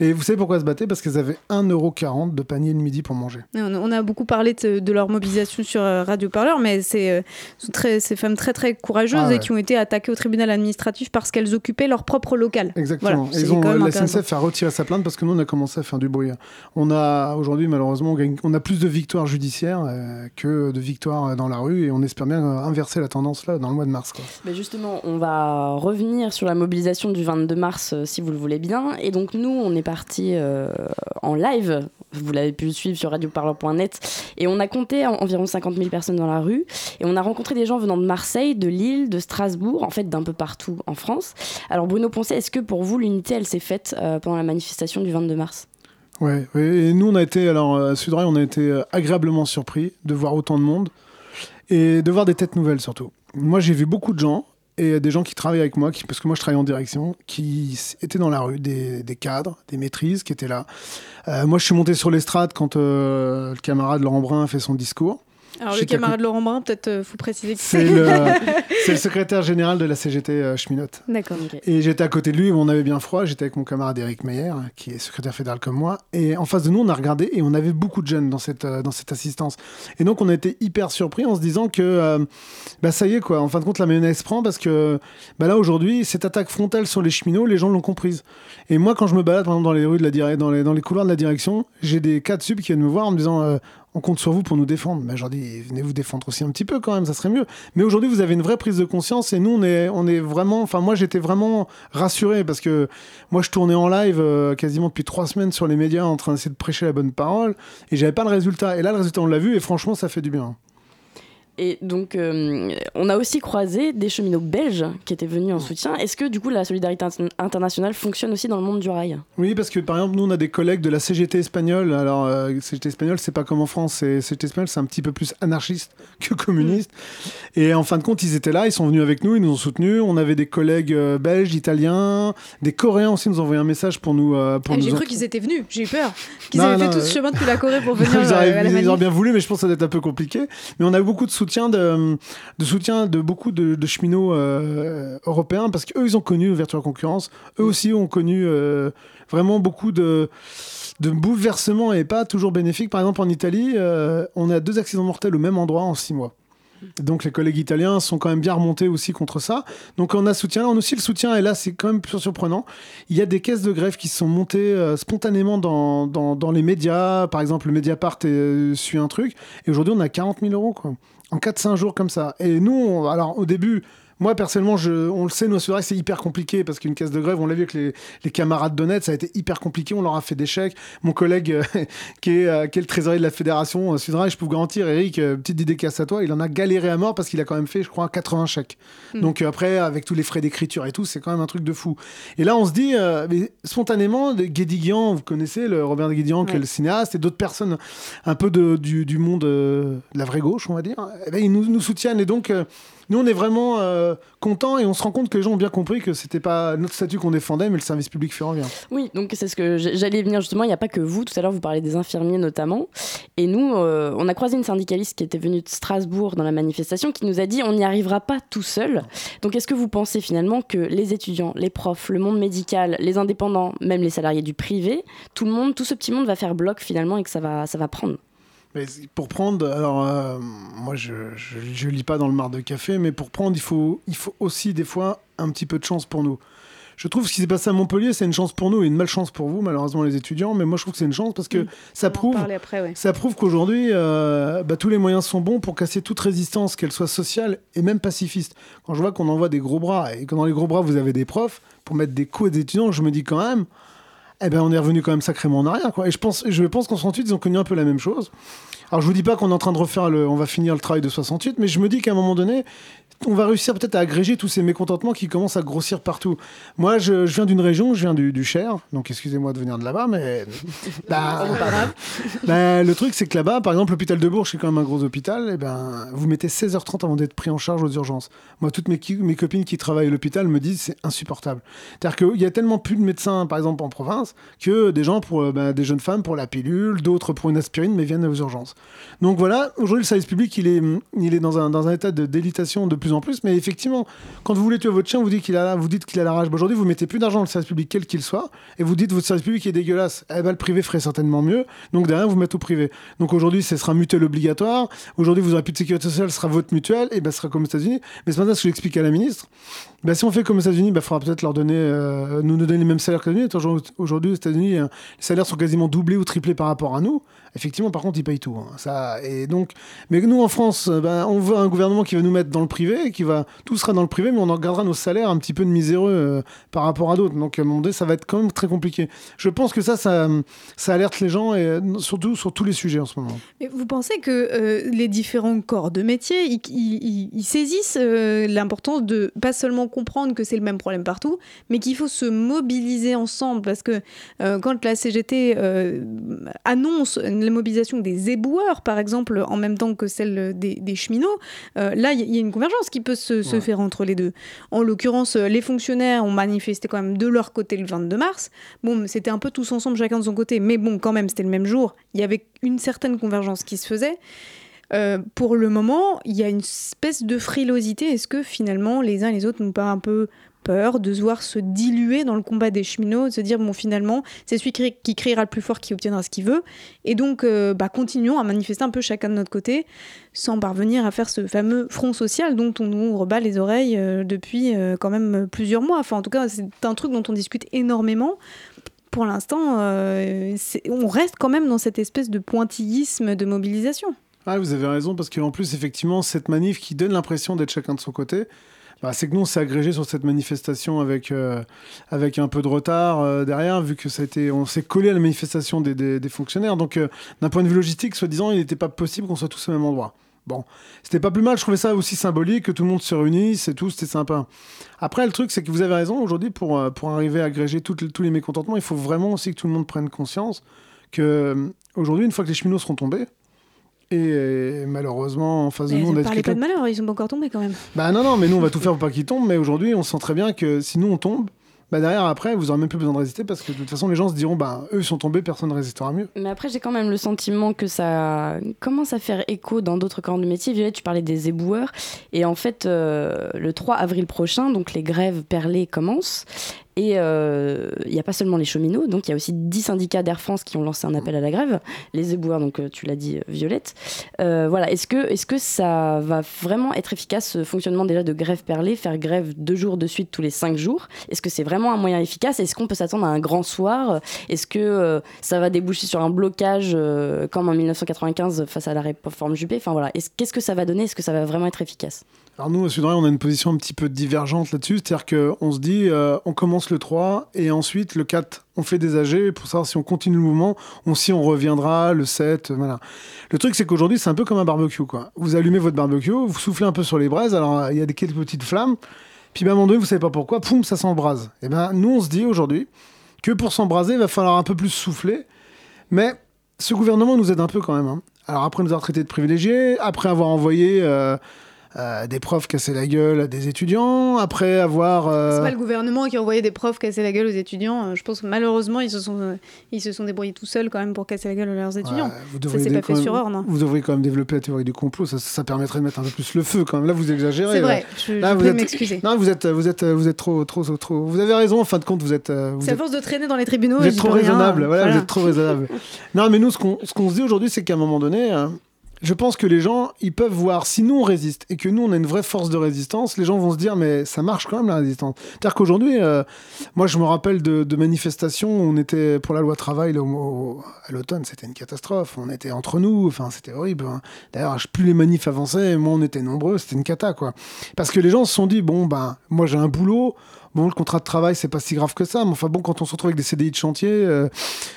Et vous savez pourquoi elles se battaient? Parce qu'elles avaient 1,40€ de panier le midi pour manger. On a beaucoup parlé de, de leur mobilisation sur euh, Radio Parleur, mais c'est euh, ces femmes très très courageuses Ah ouais. et qui ont été attaquées au tribunal administratif parce qu'elles occupaient leur propre local. Exactement. Voilà, Ils ont, la. SNCF a retiré sa plainte parce que nous, on a commencé à faire du bruit. On a, aujourd'hui, malheureusement, on, gagne- on a plus de victoires judiciaires euh, que de victoires dans la rue et on espère bien inverser la tendance là dans le mois de mars. Quoi. Mais justement, on va revenir sur la mobilisation du 22 mars, si vous le voulez bien. Et donc, nous, on est parti euh, en live. Vous l'avez pu suivre sur radioparleur.net. Et on a compté en- environ 50 000 personnes dans la rue. Et on a rencontré des gens venant de Marseille, de Lille, de Strasbourg, en fait, d'un peu partout en France. Alors, Bruno Poncet, est-ce que pour vous, l'unité, elle s'est faite euh, pendant la manifestation du 22 mars? Ouais, et nous, on a été, alors, à Sudrail, on a été euh, agréablement surpris de voir autant de monde et de voir des têtes nouvelles surtout. Moi, j'ai vu beaucoup de gens et des gens qui travaillent avec moi, parce que moi, je travaille en direction, qui étaient dans la rue, des, des cadres, des maîtrises qui étaient là. Euh, moi, je suis monté sur l'estrade quand euh, le camarade Laurent Brun a fait son discours. Alors le camarade Laurent Brun, peut-être euh, faut préciser que C'est le, c'est le secrétaire général de la CGT euh, Cheminote. D'accord. Et j'étais à côté de lui, on avait bien froid, j'étais avec mon camarade Eric Meyer, qui est secrétaire fédéral comme moi, et en face de nous, on a regardé et on avait beaucoup de jeunes dans cette, euh, dans cette assistance. Et donc, on a été hyper surpris en se disant que, euh, bah ça y est, quoi, en fin de compte, la mayonnaise prend parce que bah là, aujourd'hui, cette attaque frontale sur les cheminots, les gens l'ont comprise. Et moi, quand je me balade, par exemple, dans les rues de la dans les, dans les couloirs de la direction, j'ai des cas de sub qui viennent me voir en me disant, euh, on compte sur vous pour nous défendre. Mais je leur dis, venez vous défendre aussi un petit peu quand même, ça serait mieux. Mais aujourd'hui, vous avez une vraie prise de conscience et nous, on est, on est vraiment, enfin, moi, j'étais vraiment rassuré parce que moi, je tournais en live euh, quasiment depuis trois semaines sur les médias en train d'essayer de prêcher la bonne parole et j'avais pas le résultat. Et là, le résultat, on l'a vu et franchement, ça fait du bien. Et donc, euh, on a aussi croisé des cheminots belges qui étaient venus en soutien. Est-ce que, du coup, la solidarité inter- internationale fonctionne aussi dans le monde du rail? Oui, parce que par exemple, nous, on a des collègues de la CGT espagnole. Alors, euh, CGT espagnole, c'est pas comme en France. c'est- CGT espagnole, c'est un petit peu plus anarchiste que communiste. Et en fin de compte, ils étaient là, ils sont venus avec nous, ils nous ont soutenus. On avait des collègues euh, belges, italiens, des Coréens aussi nous ont envoyé un message pour nous. euh, pour Ah, nous J'ai en- cru qu'ils étaient venus, j'ai eu peur. Qu'ils Non, avaient non, fait tout euh, ce chemin depuis la Corée pour venir ils, auraient, à la ils auraient bien voulu, mais je pense que ça doit être un peu compliqué. Mais on a eu beaucoup de soutien de, de soutien de beaucoup de, de cheminots euh, européens parce qu'eux, ils ont connu l'ouverture à la concurrence. Eux aussi ont connu euh, vraiment beaucoup de de bouleversements et pas toujours bénéfiques. Par exemple, en Italie, euh, on a deux accidents mortels au même endroit en six mois. Donc les collègues italiens sont quand même bien remontés aussi contre ça. Donc on a soutien, on a aussi le soutien, et là c'est quand même plus surprenant. Il y a des caisses de grève qui sont montées euh, spontanément dans, dans, dans les médias. Par exemple, le Mediapart euh, suit un truc, et aujourd'hui on a 40 000 euros quoi. En 4-5 jours comme ça. Et nous, alors au début, moi personnellement, je, on le sait, nous, c'est vrai que c'est hyper compliqué parce qu'une caisse de grève, on l'a vu avec les, les camarades d'Honnête, ça a été hyper compliqué. On leur a fait des chèques. Mon collègue euh, qui, est, euh, qui est le trésorier de la fédération euh, Sudrail, je peux vous garantir, Eric, euh, petite dédicace à toi, il en a galéré à mort parce qu'il a quand même fait, je crois, 80 chèques. Mm. Donc après, avec tous les frais d'écriture et tout, c'est quand même un truc de fou. Et là, on se dit, mais spontanément, de- Guédiguian, vous connaissez le Robert Guédiguian, qui est le cinéaste, et d'autres personnes un peu de, du, du monde de la vraie gauche, on va dire, eh ben, ils nous, nous soutiennent. Et donc, nous, on est vraiment euh, euh, contents et on se rend compte que les gens ont bien compris que c'était pas notre statut qu'on défendait, mais le service public ferroviaire. Oui, donc c'est ce que j'allais venir justement. Il n'y a pas que vous. Tout à l'heure, vous parlez des infirmiers notamment. Et nous, euh, on a croisé une syndicaliste qui était venue de Strasbourg dans la manifestation qui nous a dit on n'y arrivera pas tout seul. Donc est-ce que vous pensez finalement que les étudiants, les profs, le monde médical, les indépendants, même les salariés du privé, tout le monde, tout ce petit monde va faire bloc finalement et que ça va, ça va prendre? Mais pour prendre, alors euh, moi je, je, je lis pas dans le mar de café, mais pour prendre, il faut, il faut aussi des fois un petit peu de chance pour nous. Je trouve ce qui s'est passé à Montpellier, c'est une chance pour nous et une malchance pour vous, malheureusement les étudiants. Mais moi je trouve que c'est une chance parce que ça prouve, parler après, ouais. ça prouve qu'aujourd'hui, euh, bah, tous les moyens sont bons pour casser toute résistance, qu'elle soit sociale et même pacifiste. Quand je vois qu'on envoie des gros bras et que dans les gros bras vous avez des profs pour mettre des coups des étudiants, je me dis quand même, eh ben on est revenu quand même sacrément en arrière. Quoi. Et je pense, je pense qu'en 68, ils ont connu un peu la même chose. Alors je vous dis pas qu'on est en train de refaire le, on va finir le travail de 68, mais je me dis qu'à un moment donné, on va réussir peut-être à agréger tous ces mécontentements qui commencent à grossir partout. Moi, je, je viens d'une région, je viens du, du Cher, donc excusez-moi de venir de là-bas, mais bah, bah, le truc c'est que là-bas, par exemple, l'hôpital de Bourges, c'est quand même un gros hôpital, et ben vous mettez 16h30 avant d'être pris en charge aux urgences. Moi, toutes mes, qui- mes copines qui travaillent à l'hôpital me disent c'est insupportable. C'est-à-dire qu'il y a tellement plus de médecins, par exemple en province, que des gens pour euh, bah, des jeunes femmes pour la pilule, d'autres pour une aspirine, mais viennent aux urgences. Donc voilà, aujourd'hui le service public il est, il est dans, un, dans un état de délitation de plus en plus, mais effectivement, quand vous voulez tuer votre chien, vous dites qu'il a, vous dites qu'il a la rage. Aujourd'hui, vous mettez plus d'argent dans le service public quel qu'il soit, et vous dites votre service public est dégueulasse. Eh ben, le privé ferait certainement mieux, donc derrière vous mettez au privé. Donc aujourd'hui, ce sera mutuelle obligatoire. Aujourd'hui, vous aurez plus de sécurité sociale, ce sera votre mutuelle, et ben ce sera comme aux États-Unis. Mais ce matin, ce que j'explique à la ministre, bah, si on fait comme aux États-Unis, il bah, faudra peut-être leur donner, euh, nous, nous donner les mêmes salaires que les États-Unis. Aujourd'hui, aux États-Unis, euh, les salaires sont quasiment doublés ou triplés par rapport à nous. Effectivement, par contre, ils payent tout. hein. Ça, et donc, mais nous, en France, euh, bah, on veut un gouvernement qui va nous mettre dans le privé, qui va, tout sera dans le privé, mais on en gardera nos salaires un petit peu de miséreux par rapport à d'autres. Donc, à un moment ça va être quand même très compliqué. Je pense que ça, ça, ça alerte les gens, et surtout sur tous les sujets en ce moment. Mais vous pensez que les différents corps de métier, ils, saisissent l'importance de pas seulement comprendre que c'est le même problème partout, mais qu'il faut se mobiliser ensemble parce que euh, quand la CGT euh, annonce la mobilisation des éboueurs, par exemple, en même temps que celle des, des cheminots, euh, là, il y, y a une convergence qui peut se, se Ouais. faire entre les deux. En l'occurrence, les fonctionnaires ont manifesté quand même de leur côté le 22 mars. Bon, c'était un peu tous ensemble, chacun de son côté, mais bon, quand même, c'était le même jour. Il y avait une certaine convergence qui se faisait. Euh, pour le moment, il y a une espèce de frilosité. Est-ce que finalement, les uns et les autres n'ont pas un peu peur de se voir se diluer dans le combat des cheminots, de se dire, bon, finalement, c'est celui qui, criera le plus fort qui obtiendra ce qu'il veut. Et donc, euh, bah, continuons à manifester un peu chacun de notre côté, sans parvenir à faire ce fameux front social dont on nous rebat les oreilles euh, depuis quand même plusieurs mois. Enfin, en tout cas, c'est un truc dont on discute énormément. Pour l'instant, on reste quand même dans cette espèce de pointillisme de mobilisation. Ah, vous avez raison, parce qu'en plus, effectivement, cette manif qui donne l'impression d'être chacun de son côté, bah, c'est que nous, on s'est agrégé sur cette manifestation avec, euh, avec un peu de retard euh, derrière, vu que ça a été, on s'est collé à la manifestation des, fonctionnaires. Donc, euh, d'un point de vue logistique, soi-disant, il n'était pas possible qu'on soit tous au même endroit. Bon, c'était pas plus mal, je trouvais ça aussi symbolique, que tout le monde se réunisse et tout, c'était sympa. Après, le truc, c'est que vous avez raison, aujourd'hui, pour, pour arriver à agréger tous les mécontentements, il faut vraiment aussi que tout le monde prenne conscience que, aujourd'hui, une fois que les cheminots seront tombés, et euh, malheureusement, en face de nous, on a parlez pas de malheur, ils sont pas encore tombés quand même. bah non, non, mais nous, on va tout faire pour pas qu'ils tombent. Mais aujourd'hui, on sent très bien que si nous, on tombe, bah derrière, après, vous aurez même plus besoin de résister parce que de toute façon, les gens se diront, bah eux, ils sont tombés, personne ne résistera mieux. Mais après, j'ai quand même le sentiment que ça commence à faire écho dans d'autres corps de métier. Violette, tu parlais des éboueurs. Et en fait, euh, le 3 avril prochain, donc les grèves perlées commencent. Et euh, il n'y a pas seulement les cheminots, donc il y a aussi 10 syndicats d'Air France qui ont lancé un appel à la grève. Les éboueurs, donc euh, tu l'as dit, euh, Violette. Voilà, est-ce que, est que ça va vraiment être efficace, ce fonctionnement déjà de grève perlée, faire grève deux jours de suite tous les cinq jours? Est-ce que c'est vraiment un moyen efficace? Est-ce qu'on peut s'attendre à un grand soir? Est-ce que ça va déboucher sur un blocage comme en 1995 face à la réforme Juppé? Enfin voilà, Est-ce- qu'est-ce que ça va donner? Est-ce que ça va vraiment être efficace? Alors nous, à Sud on a une position un petit peu divergente là-dessus. C'est-à-dire qu'on se dit, euh, on commence le 3 et ensuite le 4, on fait des AG pour savoir si on continue le mouvement, on, si on reviendra le 7. euh, Voilà. Le truc, c'est qu'aujourd'hui, c'est un peu comme un barbecue. Vous allumez votre barbecue, vous soufflez un peu sur les braises, alors euh, il y a quelques petites flammes, puis ben, à un moment donné, vous savez pas pourquoi, poum, ça s'embrase. Et ben nous, on se dit aujourd'hui que pour s'embraser, il va falloir un peu plus souffler. Mais ce gouvernement nous aide un peu quand même. hein. Alors après nous avoir traités de privilégiés, après avoir envoyé euh, euh, des profs casser la gueule à des étudiants, après avoir... euh, C'est pas le gouvernement qui a envoyé des profs casser la gueule aux étudiants. Euh, Je pense que malheureusement, ils se sont, euh, ils se sont débrouillés tout seuls quand même pour casser la gueule à leurs étudiants. Ouais, vous ça s'est pas fait même- sur or, non Vous devriez quand même développer la théorie du complot, ça, ça permettrait de mettre un peu plus le feu quand même. Là, vous exagérez. C'est vrai, je, Là, je vous peux êtes- m'excuser. Non, vous êtes, vous êtes, vous êtes trop, trop, trop. Vous avez raison. En fin de compte, vous êtes. Vous C'est à êtes, force de traîner dans les tribunaux. vous êtes trop raisonnable. Voilà, Voilà. vous êtes trop raisonnable. non, mais nous, ce qu'on, ce qu'on se dit aujourd'hui, c'est qu'à un moment donné. euh, je pense que les gens, ils peuvent voir, si nous on résiste et que nous on a une vraie force de résistance, les gens vont se dire, mais ça marche quand même la résistance. C'est-à-dire qu'aujourd'hui, euh, moi je me rappelle de, manifestations où on était pour la loi travail à l'automne, c'était une catastrophe. On était entre nous, enfin c'était horrible. hein. D'ailleurs, plus les manifs avançaient, moins on était nombreux, c'était une cata quoi. Parce que les gens se sont dit, bon, ben, moi j'ai un boulot. Le contrat de travail, c'est pas si grave que ça, mais enfin bon, quand on se retrouve avec des CDI de chantier, euh,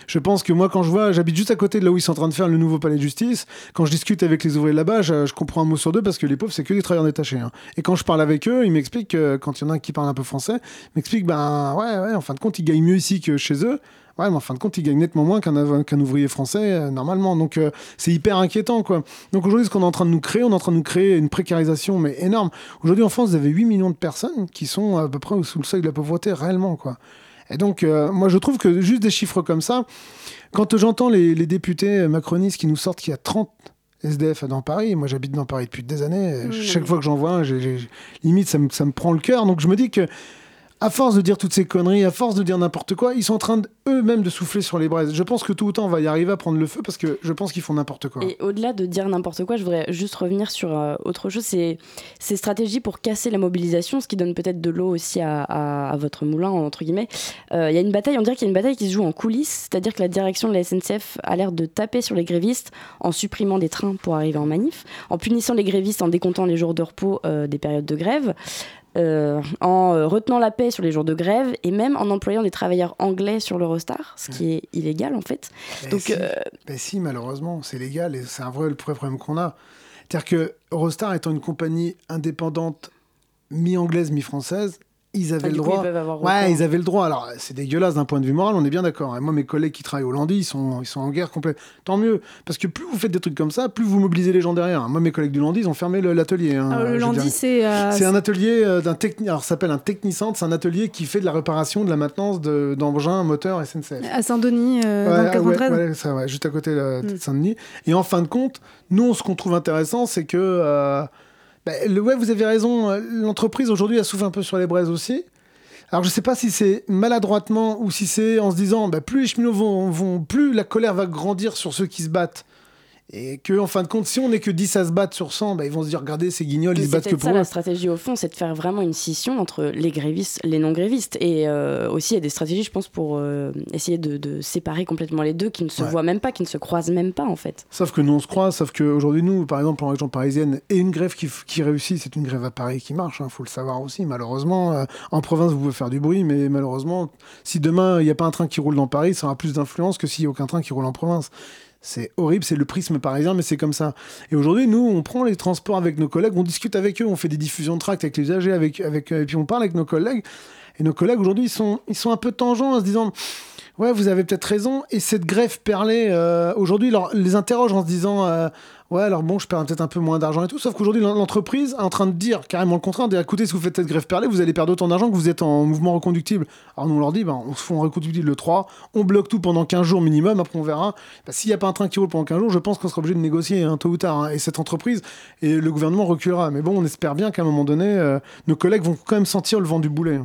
je pense que moi, quand je vois, j'habite juste à côté de là où ils sont en train de faire le nouveau palais de justice, quand je discute avec les ouvriers là-bas, je, comprends un mot sur deux parce que les pauvres, c'est que des travailleurs détachés. hein. Et quand je parle avec eux, ils m'expliquent, que, quand il y en a un qui parle un peu français, m'expliquent, ben ouais, ouais, en fin de compte, ils gagnent mieux ici que chez eux. Ouais, mais en fin de compte, ils gagnent nettement moins qu'un ouvrier français, euh, normalement. Donc, euh, c'est hyper inquiétant, quoi. Donc, aujourd'hui, ce qu'on est en train de nous créer, on est en train de nous créer une précarisation, mais énorme. Aujourd'hui, en France, vous avez 8 millions de personnes qui sont à peu près sous le seuil de la pauvreté, réellement, quoi. Et donc, euh, moi, je trouve que juste des chiffres comme ça, quand j'entends les, les députés macronistes qui nous sortent qu'il y a 30 SDF dans Paris, moi j'habite dans Paris depuis des années, Mmh. chaque fois que j'en vois j'ai- limite ça me, ça me prend le cœur. Donc je me dis que, à force de dire toutes ces conneries, à force de dire n'importe quoi, ils sont en train eux-mêmes de souffler sur les braises. Je pense que tout autant on va y arriver à prendre le feu parce que je pense qu'ils font n'importe quoi. Et au-delà de dire n'importe quoi, je voudrais juste revenir sur euh, autre chose, c'est ces stratégies pour casser la mobilisation, ce qui donne peut-être de l'eau aussi à votre moulin, entre guillemets. Euh, Il y a une bataille, on dirait qu'il y a une bataille qui se joue en coulisses, c'est-à-dire que la direction de la SNCF a l'air de taper sur les grévistes en supprimant des trains pour arriver en manif, en punissant les grévistes en décomptant les jours de repos euh, des périodes de grève. Euh, en euh, retenant la paix sur les jours de grève et même en employant des travailleurs anglais sur l'Eurostar, ce qui est illégal en fait. Ben Donc, si. euh, Ben si, malheureusement, c'est légal et c'est un vrai, le vrai problème qu'on a. C'est-à-dire que Eurostar étant une compagnie indépendante, mi-anglaise, mi-française, ils avaient Ah, le coup, droit. ils avoir ouais, ils avaient le droit. Alors, c'est dégueulasse d'un point de vue moral, on est bien d'accord. Et moi, mes collègues qui travaillent au Landy, ils sont, ils sont en guerre complète. Tant mieux. Parce que plus vous faites des trucs comme ça, plus vous mobilisez les gens derrière. Moi, mes collègues du Landy, ils ont fermé l'atelier. hein, je le dire. c'est. euh, C'est un atelier euh, d'un techni... Alors, ça s'appelle un technicentre. C'est un atelier qui fait de la réparation, de la maintenance de- d'engins, moteurs SNCF. à Saint-Denis, euh, Ouais, dans le ouais, 93. ouais, ça, ouais, juste à côté de Mm. Saint-Denis. Et en fin de compte, nous, ce qu'on trouve intéressant, c'est que. euh, bah, le, ouais, vous avez raison, euh, l'entreprise aujourd'hui, elle souffle un peu sur les braises aussi. Alors, je sais pas si c'est maladroitement ou si c'est en se disant, bah, plus les cheminots vont. plus la colère va grandir sur ceux qui se battent. Et que, en fin de compte, si on n'est que 10 à se battre sur 100, bah, ils vont se dire, regardez, ces guignols, ils se battent que pour ça eux. la stratégie au fond, c'est de faire vraiment une scission entre les grévistes, les non-grévistes. Et euh, aussi, il y a des stratégies, je pense, pour euh, essayer de, de séparer complètement les deux, qui ne se Ouais. voient même pas, qui ne se croisent même pas, en fait. Sauf que nous, on se croit, sauf qu'aujourd'hui, nous, par exemple, en région parisienne, et une grève qui, réussit, c'est une grève à Paris qui marche, il faut le savoir aussi. Malheureusement, euh, en province, vous pouvez faire du bruit, mais malheureusement, si demain, il n'y a pas un train qui roule dans Paris, ça aura plus d'influence que s'il n'y a aucun train qui roule en province. C'est horrible, c'est le prisme parisien, mais c'est comme ça. Et aujourd'hui, nous, on prend les transports avec nos collègues, on discute avec eux, on fait des diffusions de tracts avec les usagers, avec, avec, et puis on parle avec nos collègues. Et nos collègues, aujourd'hui, ils sont, ils sont un peu tangents en se disant Ouais, vous avez peut-être raison. Et cette grève perlée, euh, aujourd'hui, les interroge en se disant euh, Ouais, alors bon, je perds peut-être un peu moins d'argent et tout. Sauf qu'aujourd'hui, l'en- l'entreprise est en train de dire carrément le contraire écoutez, si vous faites cette grève perlée, vous allez perdre autant d'argent que vous êtes en mouvement reconductible. Alors nous, on leur dit ben, on se fait en reconductible le 3, on bloque tout pendant 15 jours minimum, après on verra. Ben, S'il n'y a pas un train qui roule pendant 15 jours, je pense qu'on sera obligé de négocier hein, tôt ou tard. hein. et cette entreprise, et le gouvernement reculera. Mais bon, on espère bien qu'à un moment donné, euh, nos collègues vont quand même sentir le vent du boulet.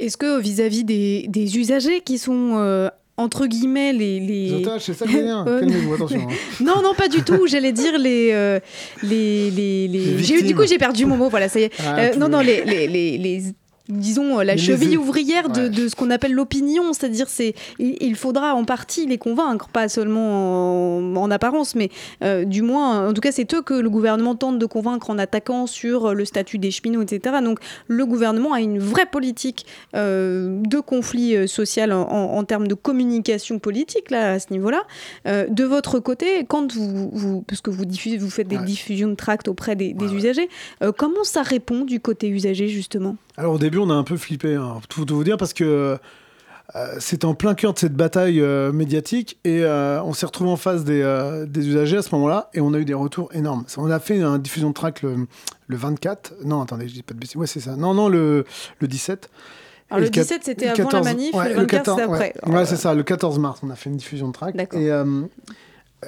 Est-ce que vis-à-vis des, des usagers qui sont euh, entre guillemets les, les... Les otages, c'est ça le. Euh, Calmez-vous, attention. hein. non, non, pas du tout. J'allais dire les, euh, les, les, les- J'ai eu- du coup, j'ai perdu mon mot. Voilà, ça y est. Ah, Euh, non, non, les, les, les- disons euh, la Les cheville ouvrière de, Ouais. de ce qu'on appelle l'opinion, c'est-à-dire c'est il, il faudra en partie les convaincre, pas seulement en, en apparence, mais euh, du moins, en tout cas, c'est eux que le gouvernement tente de convaincre en attaquant sur le statut des cheminots, etc. Donc le gouvernement a une vraie politique euh, de conflit euh, social en, en- en termes de communication politique là à ce niveau-là. Euh, de votre côté, quand vous, vous parce que vous diffusez, vous faites des Ouais. diffusions de tracts auprès des, des Ouais, ouais. usagers, euh, comment ça répond du côté usager justement? Alors au début, on a un peu flippé, hein, tout, tout vous dire, parce que euh, c'était en plein cœur de cette bataille euh, médiatique et euh, on s'est retrouvé en face des, euh, des usagers à ce moment-là et on a eu des retours énormes. On a fait une diffusion de track le, le 24. Non, attendez, je dis pas de bêtises. Ouais, c'est ça. Non, non, le, le 17. Alors, Et le quat- 17, c'était avant la manif, le 24, c'était ouais. après. Ouais, c'est ça. Le 14 mars, on a fait une diffusion de track. Et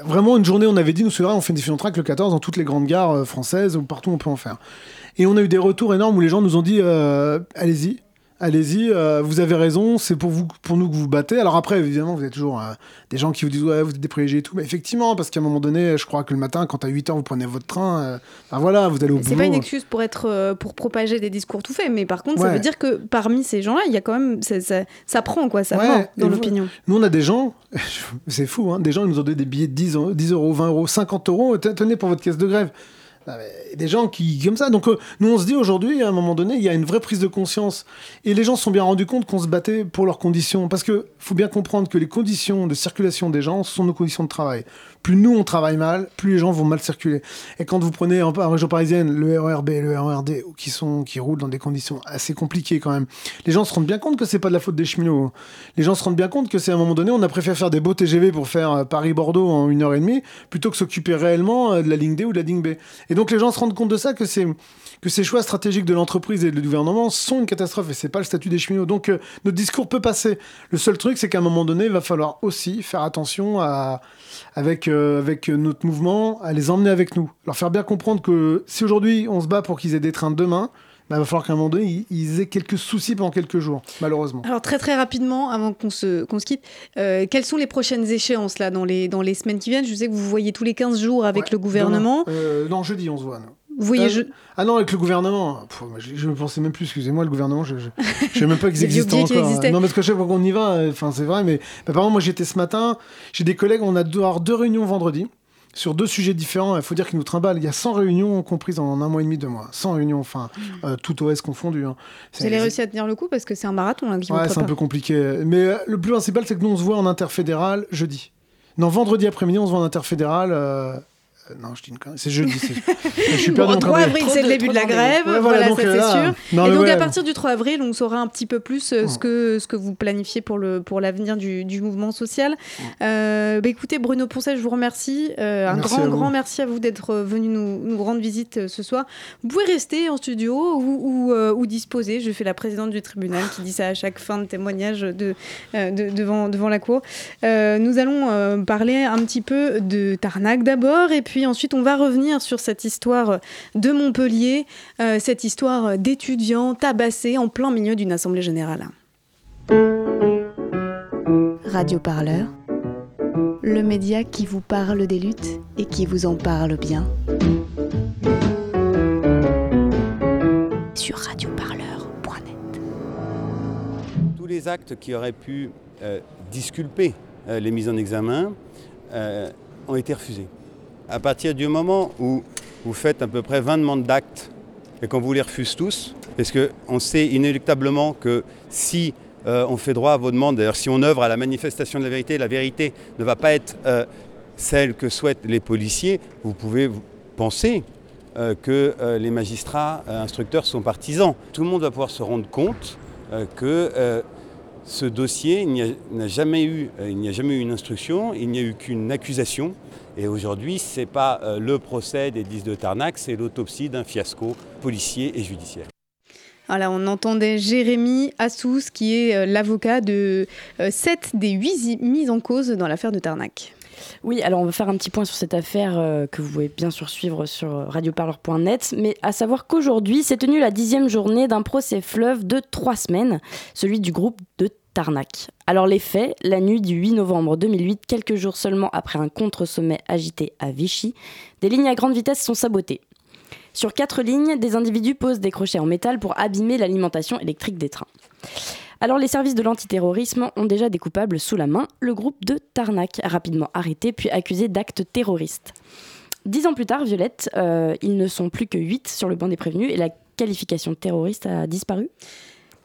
vraiment, une journée, on avait dit, nous, c'est vrai, on fait une diffusion de track le 14 dans toutes les grandes gares françaises ou partout où on peut en faire. Et on a eu des retours énormes où les gens nous ont dit euh, allez-y, allez-y, euh, vous avez raison, c'est pour vous, pour nous que vous battez. Alors après, évidemment, vous êtes toujours euh, des gens qui vous disent ouais, vous êtes des privilégiés et tout. Mais effectivement, parce qu'à un moment donné, je crois que le matin, quand à 8 h vous prenez votre train, euh, ben voilà, vous allez au C'est boulot. pas une excuse pour être pour propager des discours tout faits, mais par contre, ça veut dire que parmi ces gens-là, il y a quand même ça, ça, ça prend quoi, ça Ouais, et dans l'opinion. Nous, on a des gens, c'est fou, hein, des gens ils nous ont donné des billets de 10, euros- 10 euros, 20 euros, 50 euros, Te- tenez pour votre caisse de grève. Ah, mais Des gens qui, comme ça. Donc, euh, nous, on se dit aujourd'hui, à un moment donné, il y a une vraie prise de conscience. Et les gens se sont bien rendus compte qu'on se battait pour leurs conditions. Parce que faut bien comprendre que les conditions de circulation des gens sont nos conditions de travail. Plus nous, on travaille mal, plus les gens vont mal circuler. Et quand vous prenez en, région parisienne le RERB le RERD, qui, sont, qui roulent dans des conditions assez compliquées quand même, les gens se rendent bien compte que c'est pas de la faute des cheminots. Les gens se rendent bien compte que c'est à un moment donné, on a préféré faire des beaux TGV pour faire euh, Paris-Bordeaux en une heure et demie, plutôt que s'occuper réellement euh, de la ligne D ou de la ligne B. Et donc les gens se rendent compte de ça, que, c'est, que ces choix stratégiques de l'entreprise et du gouvernement sont une catastrophe, et c'est pas le statut des cheminots. Donc euh, notre discours peut passer. Le seul truc, c'est qu'à un moment donné, il va falloir aussi faire attention à, avec, euh, avec notre mouvement, à les emmener avec nous. Leur faire bien comprendre que si aujourd'hui on se bat pour qu'ils aient des trains demain, bah, il va falloir qu'à un moment donné, ils, aient quelques soucis pendant quelques jours, malheureusement. Alors très très rapidement, avant qu'on se, qu'on se quitte, euh, quelles sont les prochaines échéances là dans les, dans les semaines qui viennent? Je sais que vous voyez tous les 15 jours avec le gouvernement. Demain, euh, non, jeudi, on se voit. non. Vous voyez, Ah, je- Ah non, avec le gouvernement. Pff, je, je me pensais même plus, excusez-moi, le gouvernement, je, je, je sais même pas qu'ils qu'il encore. existait. Non, parce que chaque fois qu'on y va, euh, enfin c'est vrai, mais bah, par exemple, moi j'étais ce matin, j'ai des collègues, on a deux, alors, deux réunions vendredi sur deux sujets différents. Il faut dire qu'ils nous trimballent. Il y a 100 réunions comprises en un mois et demi, deux mois. 100 réunions, enfin, euh, tout OS confondu. hein. vous allez réussir à tenir le coup parce que c'est un marathon vous Ouais, c'est un peu compliqué. Mais euh, le plus principal, c'est que nous, on se voit en interfédéral jeudi. Non, vendredi après-midi, on se voit en interfédéral. euh, Non, je dis une connerie. C'est jeudi. je suis Bon, perdu en 3 calendrier. avril, c'est le début de la grève, Ouais, voilà, donc, ça euh, c'est là, sûr. non, et donc ouais. à partir du 3 avril, on saura un petit peu plus euh, ce, que, ce que vous planifiez pour le pour l'avenir du, du mouvement social. Euh, bah, écoutez, Bruno Poncet, je vous remercie. Euh, un Merci grand, grand merci à vous d'être euh, venu nous, nous rendre visite euh, ce soir. Vous pouvez rester en studio ou, ou, euh, ou disposer. Je fais la présidente du tribunal qui dit ça à chaque fin de témoignage de, euh, de- devant, devant la cour. Euh, nous allons euh, parler un petit peu de Tarnac d'abord, et puis ensuite on va revenir sur cette histoire de Montpellier, euh, cette histoire d'étudiants tabassés en plein milieu d'une assemblée générale. Radio Parleur, le média qui vous parle des luttes et qui vous en parle bien. Sur radioparleur.net. Tous les actes qui auraient pu euh, disculper euh, les mises en examen euh, ont été refusés. À partir du moment où vous faites à peu près 20 demandes d'actes et qu'on vous les refuse tous, parce qu'on sait inéluctablement que si euh, on fait droit à vos demandes, d'ailleurs si on œuvre à la manifestation de la vérité, la vérité ne va pas être euh, celle que souhaitent les policiers, vous pouvez penser euh, que les magistrats instructeurs sont partisans. Tout le monde va pouvoir se rendre compte que ce dossier, n'a jamais eu, il n'y a jamais eu une instruction, il n'y a eu qu'une accusation. Et aujourd'hui, ce n'est pas euh, le procès des 10 de Tarnac, c'est l'autopsie d'un fiasco policier et judiciaire. Voilà, on entendait Jérémy Assous, qui est euh, l'avocat de 7 des 8 mises en cause dans l'affaire de Tarnac. Oui, alors on va faire un petit point sur cette affaire euh, que vous pouvez bien sûr suivre sur euh, radioparleur.net, mais à savoir qu'aujourd'hui s'est tenue la dixième journée d'un procès fleuve de trois semaines, celui du groupe de Tarnac. Alors les faits, la nuit du 8 novembre 2008, quelques jours seulement après un contre-sommet agité à Vichy, des lignes à grande vitesse sont sabotées. Sur quatre lignes, des individus posent des crochets en métal pour abîmer l'alimentation électrique des trains. Alors les services de l'antiterrorisme ont déjà des coupables sous la main, le groupe de Tarnac, rapidement arrêté puis accusé d'actes terroristes. Dix ans plus tard, Violette, euh, ils ne sont plus que huit sur le banc des prévenus et la qualification terroriste a disparu?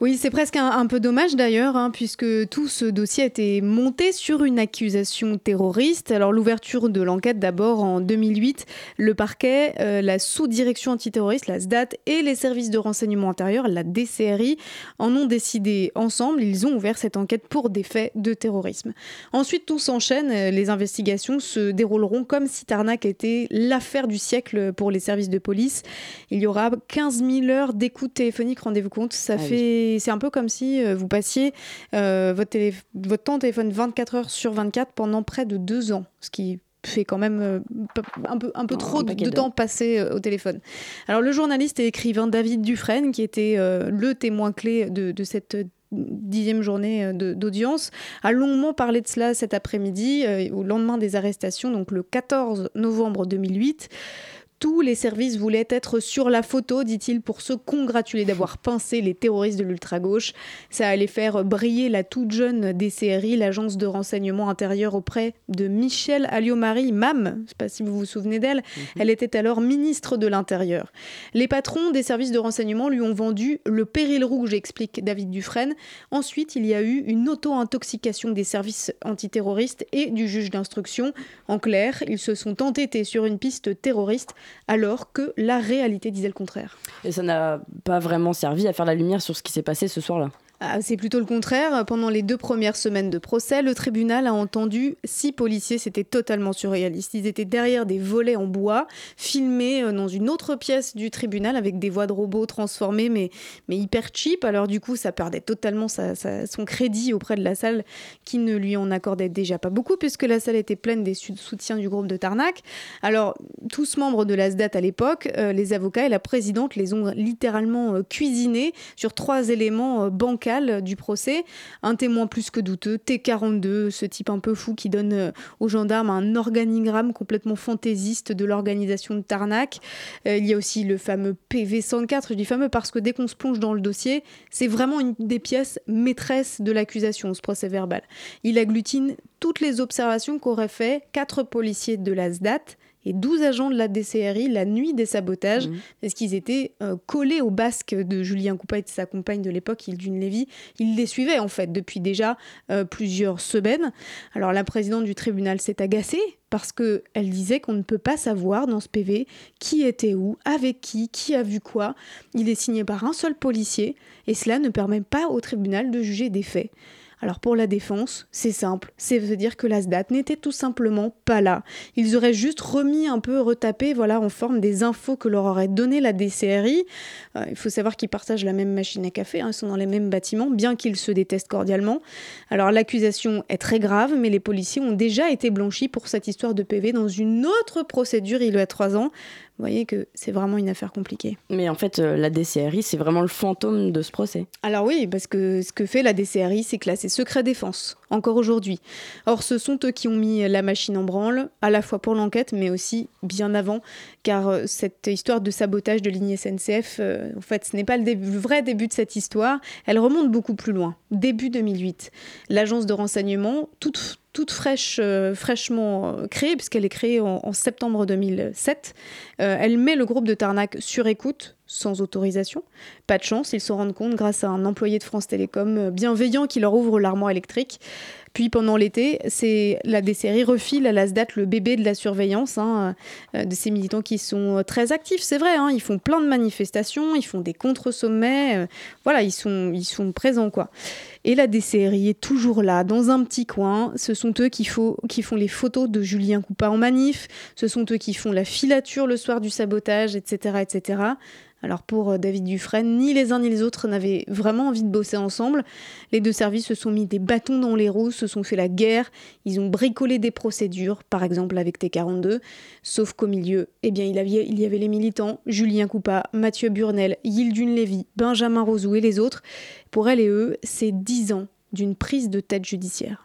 Oui, c'est presque un, un peu dommage d'ailleurs, hein, puisque tout ce dossier a été monté sur une accusation terroriste. Alors l'ouverture de l'enquête d'abord en 2008, le parquet, euh, la sous-direction antiterroriste, la SDAT, et les services de renseignement intérieur, la DCRI, en ont décidé ensemble. Ils ont ouvert cette enquête pour des faits de terrorisme. Ensuite, tout s'enchaîne. Les investigations se dérouleront comme si Tarnac était l'affaire du siècle pour les services de police. Il y aura 15 000 heures d'écoute téléphonique, rendez-vous compte. Ça Ah oui. C'est un peu comme si euh, vous passiez euh, votre, télé- votre temps au téléphone 24 heures sur 24 pendant près de deux ans, ce qui fait quand même euh, un peu, un peu Un trop de, temps passé au téléphone. Alors le journaliste et écrivain David Dufresne, qui était euh, le témoin clé de, de cette dixième journée d'audience, a longuement parlé de cela cet après-midi, euh, au lendemain des arrestations, donc le 14 novembre 2008. Tous les services voulaient être sur la photo, dit-il, pour se congratuler d'avoir pincé les terroristes de l'ultra-gauche. Ça allait faire briller la toute jeune DCRI, l'agence de renseignement intérieur auprès de Michelle Alliot-Marie, MAM, je sais pas si vous vous souvenez d'elle, elle était alors ministre de l'Intérieur. Les patrons des services de renseignement lui ont vendu le péril rouge, explique David Dufresne. Ensuite, il y a eu une auto-intoxication des services antiterroristes et du juge d'instruction. En clair, ils se sont entêtés sur une piste terroriste alors que la réalité disait le contraire. Et ça n'a pas vraiment servi à faire la lumière sur ce qui s'est passé ce soir-là. Ah, C'est plutôt le contraire. Pendant les deux premières semaines de procès, le tribunal a entendu six policiers. C'était totalement surréaliste. Ils étaient derrière des volets en bois, filmés euh, dans une autre pièce du tribunal avec des voix de robots transformées, mais, hyper cheap. Alors du coup, ça perdait totalement son crédit auprès de la salle qui ne lui en accordait déjà pas beaucoup puisque la salle était pleine des sou- soutiens du groupe de Tarnac. Alors, tous membres de la SDAT à l'époque, euh, les avocats et la présidente les ont littéralement euh, cuisinés sur trois éléments euh, du procès. Un témoin plus que douteux, T42, ce type un peu fou qui donne euh, aux gendarmes un organigramme complètement fantaisiste de l'organisation de Tarnac. Euh, il y a aussi le fameux PV104, je dis fameux parce que dès qu'on se plonge dans le dossier, c'est vraiment une des pièces maîtresses de l'accusation, ce procès verbal. Il agglutine toutes les observations qu'auraient fait quatre policiers de la SDAT et 12 agents de la DCRI la nuit des sabotages, parce qu'ils étaient euh, collés au basque de Julien Coupa et de sa compagne de l'époque, Hildune Lévy. Ils les suivaient en fait depuis déjà euh, plusieurs semaines. Alors la présidente du tribunal s'est agacée parce que elle disait qu'on ne peut pas savoir dans ce PV qui était où, avec qui, qui a vu quoi. Il est signé par un seul policier et cela ne permet pas au tribunal de juger des faits. Alors pour la défense, c'est simple, c'est veut dire que la SDAT n'était tout simplement pas là. Ils auraient juste remis un peu, retapé, voilà, en forme des infos que leur aurait donné la DCRI. Euh, il faut savoir qu'ils partagent la même machine à café, hein, ils sont dans les mêmes bâtiments, bien qu'ils se détestent cordialement. Alors l'accusation est très grave, mais les policiers ont déjà été blanchis pour cette histoire de PV dans une autre procédure il y a trois ans. Vous voyez que c'est vraiment une affaire compliquée. Mais en fait, euh, la DCRI, c'est vraiment le fantôme de ce procès. Alors oui, parce que ce que fait la DCRI, c'est classer secret défense, encore aujourd'hui. Or, ce sont eux qui ont mis la machine en branle, à la fois pour l'enquête, mais aussi bien avant, car euh, cette histoire de sabotage de ligne SNCF, euh, en fait, ce n'est pas le, vrai début de cette histoire, elle remonte beaucoup plus loin, début 2008. L'agence de renseignement, toute fraîche, euh, fraîchement créée, puisqu'elle est créée en, septembre 2007. Euh, elle met le groupe de Tarnac sur écoute, sans autorisation. Pas de chance, ils se rendent compte grâce à un employé de France Télécom euh, bienveillant qui leur ouvre l'armoire électrique. Puis pendant l'été, c'est la DCRI refile à la SDAT le bébé de la surveillance hein, euh, de ces militants qui sont euh, très actifs, c'est vrai. hein, ils font plein de manifestations, ils font des contre-sommets. voilà, ils sont, ils sont présents quoi. Et la DCRI est toujours là, dans un petit coin. Ce sont eux qui, qui font les photos de Julien Coupa en manif. Ce sont eux qui font la filature le soir du sabotage, etc. etc. Alors pour euh, David Dufresne, ni les uns ni les autres n'avaient vraiment envie de bosser ensemble. Les deux services se sont mis des bâtons dans les roues, se sont fait la guerre, ils ont bricolé des procédures, par exemple avec T42, sauf qu'au milieu, eh bien, il, y avait les militants, Julien Coupa, Mathieu Burnel, Yildune Lévy, Benjamin Rosou et les autres. Pour elle et eux, c'est 10 ans d'une prise de tête judiciaire.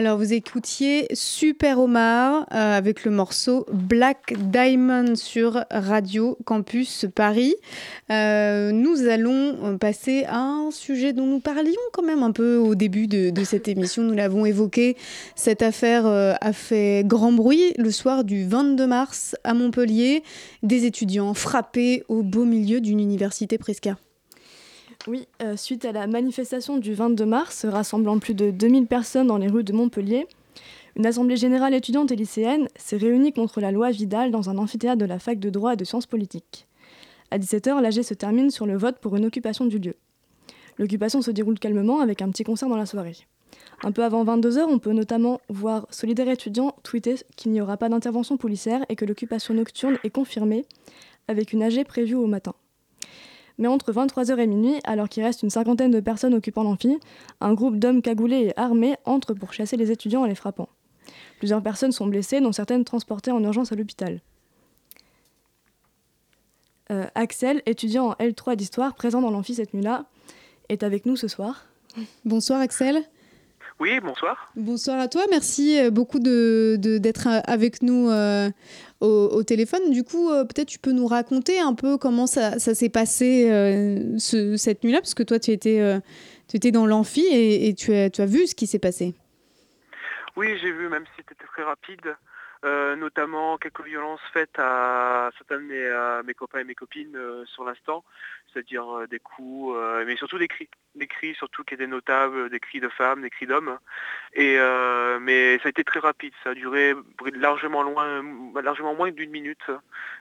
Alors vous écoutiez Super Omar euh, avec le morceau Black Diamond sur Radio Campus Paris. Euh, nous allons euh, passer à un sujet dont nous parlions quand même un peu au début de, de cette émission. Nous l'avons évoqué. Cette affaire euh, a fait grand bruit le soir du 22 mars à Montpellier. Des étudiants frappés au beau milieu d'une université Presca. Oui, euh, suite à la manifestation du 22 mars, rassemblant plus de 2000 personnes dans les rues de Montpellier, une assemblée générale étudiante et lycéenne s'est réunie contre la loi Vidal dans un amphithéâtre de la fac de droit et de sciences politiques. À 17h, l'AG se termine sur le vote pour une occupation du lieu. L'occupation se déroule calmement avec un petit concert dans la soirée. Un peu avant 22h, on peut notamment voir Solidaire étudiant tweeter qu'il n'y aura pas d'intervention policière et que l'occupation nocturne est confirmée avec une AG prévue au matin. Mais entre 23h et minuit, alors qu'il reste une cinquantaine de personnes occupant l'amphi, un groupe d'hommes cagoulés et armés entre pour chasser les étudiants en les frappant. Plusieurs personnes sont blessées, dont certaines transportées en urgence à l'hôpital. Euh, Axel, étudiant en L3 d'histoire, présent dans l'amphi cette nuit-là, est avec nous ce soir. Bonsoir Axel. Oui, bonsoir. Bonsoir à toi, merci euh, beaucoup de- de- d'être euh, avec nous euh, au, téléphone. Du coup, euh, peut-être tu peux nous raconter un peu comment ça, s'est passé euh, ce- cette nuit-là, parce que toi tu étais, euh, étais dans l'amphi et, et tu, as, tu as vu ce qui s'est passé. Oui, j'ai vu, même si c'était très rapide, euh, notamment quelques violences faites à certains de mes, copains et mes copines euh, sur l'instant, c'est-à-dire euh, des coups, mais surtout des cris. Des cris surtout qui étaient notables, des cris de femmes, des cris d'hommes. Et mais ça a été très rapide, ça a duré largement loin, largement moins d'une minute.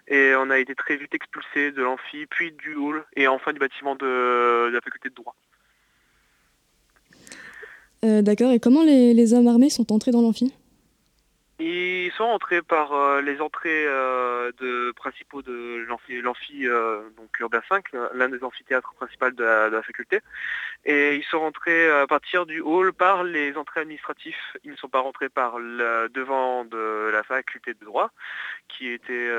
Et on a été très vite expulsés de l'amphi, puis du hall, et enfin du bâtiment de, la faculté de droit. D'accord, et comment les, les hommes armés sont entrés dans l'amphi? Ils sont entrés par euh, les entrées euh, de principaux de l'amphi, euh, donc Urbain 5, l'un des amphithéâtres principaux de la, faculté. Et ils sont rentrés à partir du hall par les entrées administratives. Ils ne sont pas rentrés par devant de la faculté de droit, qui était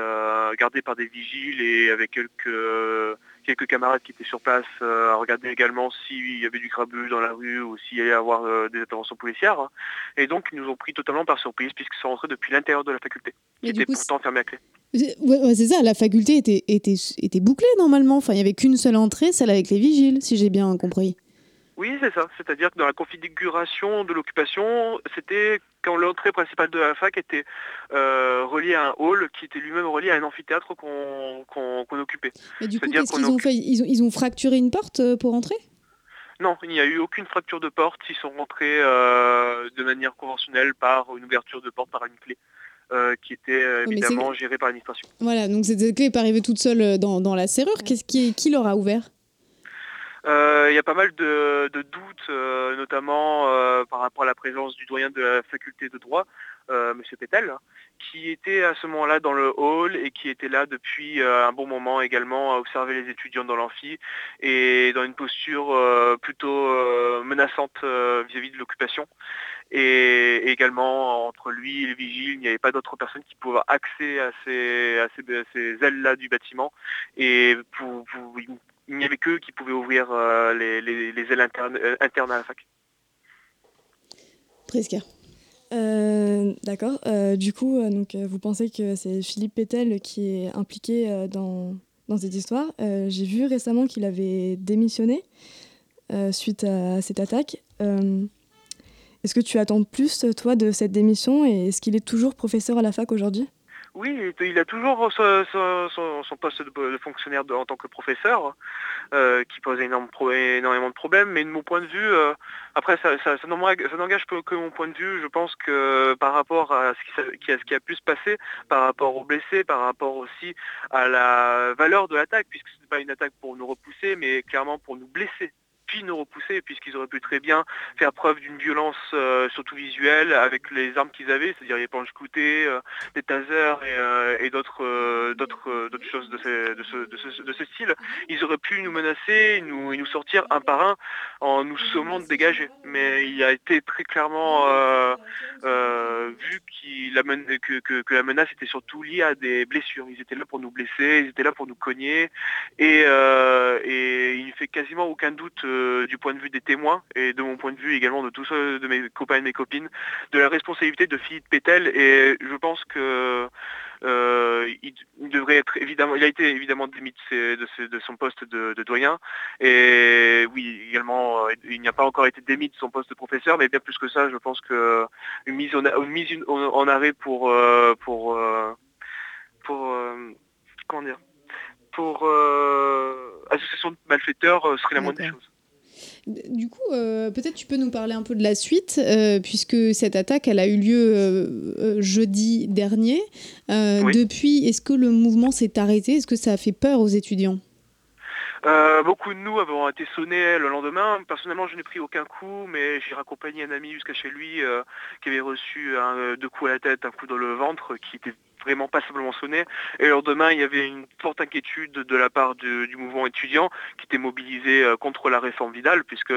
gardée par des vigiles et avec quelques quelques camarades qui étaient sur place euh, à regarder également s'il y avait du grabuge dans la rue ou s'il y allait y avoir euh, des interventions policières. Et donc ils nous ont pris totalement par surprise puisqu'ils sont rentrés depuis l'intérieur de la faculté, qui était coup, pourtant fermée à clé. Ouais, ouais, c'est ça, la faculté était, était, était bouclée normalement. Enfin, il n'y avait qu'une seule entrée, celle avec les vigiles, si j'ai bien compris. Oui, c'est ça. C'est-à-dire que dans la configuration de l'occupation, c'était quand l'entrée principale de la fac était euh, reliée à un hall qui était lui-même relié à un amphithéâtre qu'on occupait. Et du coup, qu'est-ce qu'ils ont fait? Ils ont, ils ont fracturé une porte euh, pour entrer? Non, il n'y a eu aucune fracture de porte. Ils sont rentrés euh, de manière conventionnelle par une ouverture de porte par une clé. euh, qui était euh, mais évidemment gérée par l'administration. Voilà, donc cette clé n'est pas arrivée toute seule dans, dans la serrure. Qu'est-ce qui, qui leur a ouvert? Euh, Il y a pas mal de, de doutes, euh, notamment euh, par rapport à la présence du doyen de la faculté de droit, euh, Monsieur Pétel, qui était à ce moment-là dans le hall et qui était là depuis euh, un bon moment également à observer les étudiants dans l'amphi et dans une posture euh, plutôt euh, menaçante euh, vis-à-vis de l'occupation. Et, également entre lui et les vigiles, il n'y avait pas d'autres personnes qui pouvaient avoir accès à ces, à ces, à ces ailes-là du bâtiment. Et pour, pour- il n'y avait qu'eux qui pouvaient ouvrir euh, les, les- les ailes internes, euh, internes à la fac. Presque. Euh, D'accord. Euh, du coup, euh, donc, vous pensez que c'est Philippe Pétel qui est impliqué euh, dans, dans cette histoire. Euh, J'ai vu récemment qu'il avait démissionné euh, suite à cette attaque. Euh, est-ce que tu attends plus, toi, de cette démission et est-ce qu'il est toujours professeur à la fac aujourd'hui? Oui, il a toujours son, poste de, fonctionnaire en tant que professeur, euh, qui pose énormément de problèmes, mais de mon point de vue, euh, après ça, n'engage que, mon point de vue, je pense que par rapport à ce qui a pu se passer, par rapport aux blessés, par rapport aussi à la valeur de l'attaque, puisque ce n'est pas une attaque pour nous repousser, mais clairement pour nous blesser nous repousser puisqu'ils auraient pu très bien faire preuve d'une violence euh, surtout visuelle avec les armes qu'ils avaient, c'est-à-dire les planches cloutées, euh, des tasers et, euh, d'autres d'autres choses de, ce, de, ce, de, ce, style. Ils auraient pu nous menacer, nous, et nous sortir un par un en nous sommant de dégager. Mais il a été très clairement vu il- la men- que, la menace était surtout liée à des blessures. Ils étaient là pour nous blesser, ils étaient là pour nous cogner. Et, et il ne fait quasiment aucun doute euh, du point de vue des témoins et de mon point de vue également de tous ceux de mes copains et mes copines de la responsabilité de Philippe Pétel. Et je pense que euh, il, il devrait être évidemment, il a été évidemment démis de, son poste de, de doyen. Et oui, également, euh, il n'y a pas encore été démis de son poste de professeur, mais bien plus que ça, je pense que une mise en, une mise en, en arrêt pour pour pour comment dire pour euh, association de malfaiteurs serait la moindre des choses. Du coup, euh, peut-être tu peux nous parler un peu de la suite, euh, puisque cette attaque, elle a eu lieu euh, jeudi dernier. Oui. Depuis, est-ce que le mouvement s'est arrêté? Est-ce que ça a fait peur aux étudiants? Beaucoup de nous avons été sonnés le lendemain. Personnellement, je n'ai pris aucun coup, mais j'ai raccompagné un ami jusqu'à chez lui qui avait reçu un, deux coups à la tête, un coup dans le ventre, qui était vraiment passablement sonné. Et le lendemain, il y avait une forte inquiétude de la part du, mouvement étudiant qui était mobilisé euh, contre la réforme Vidal, puisque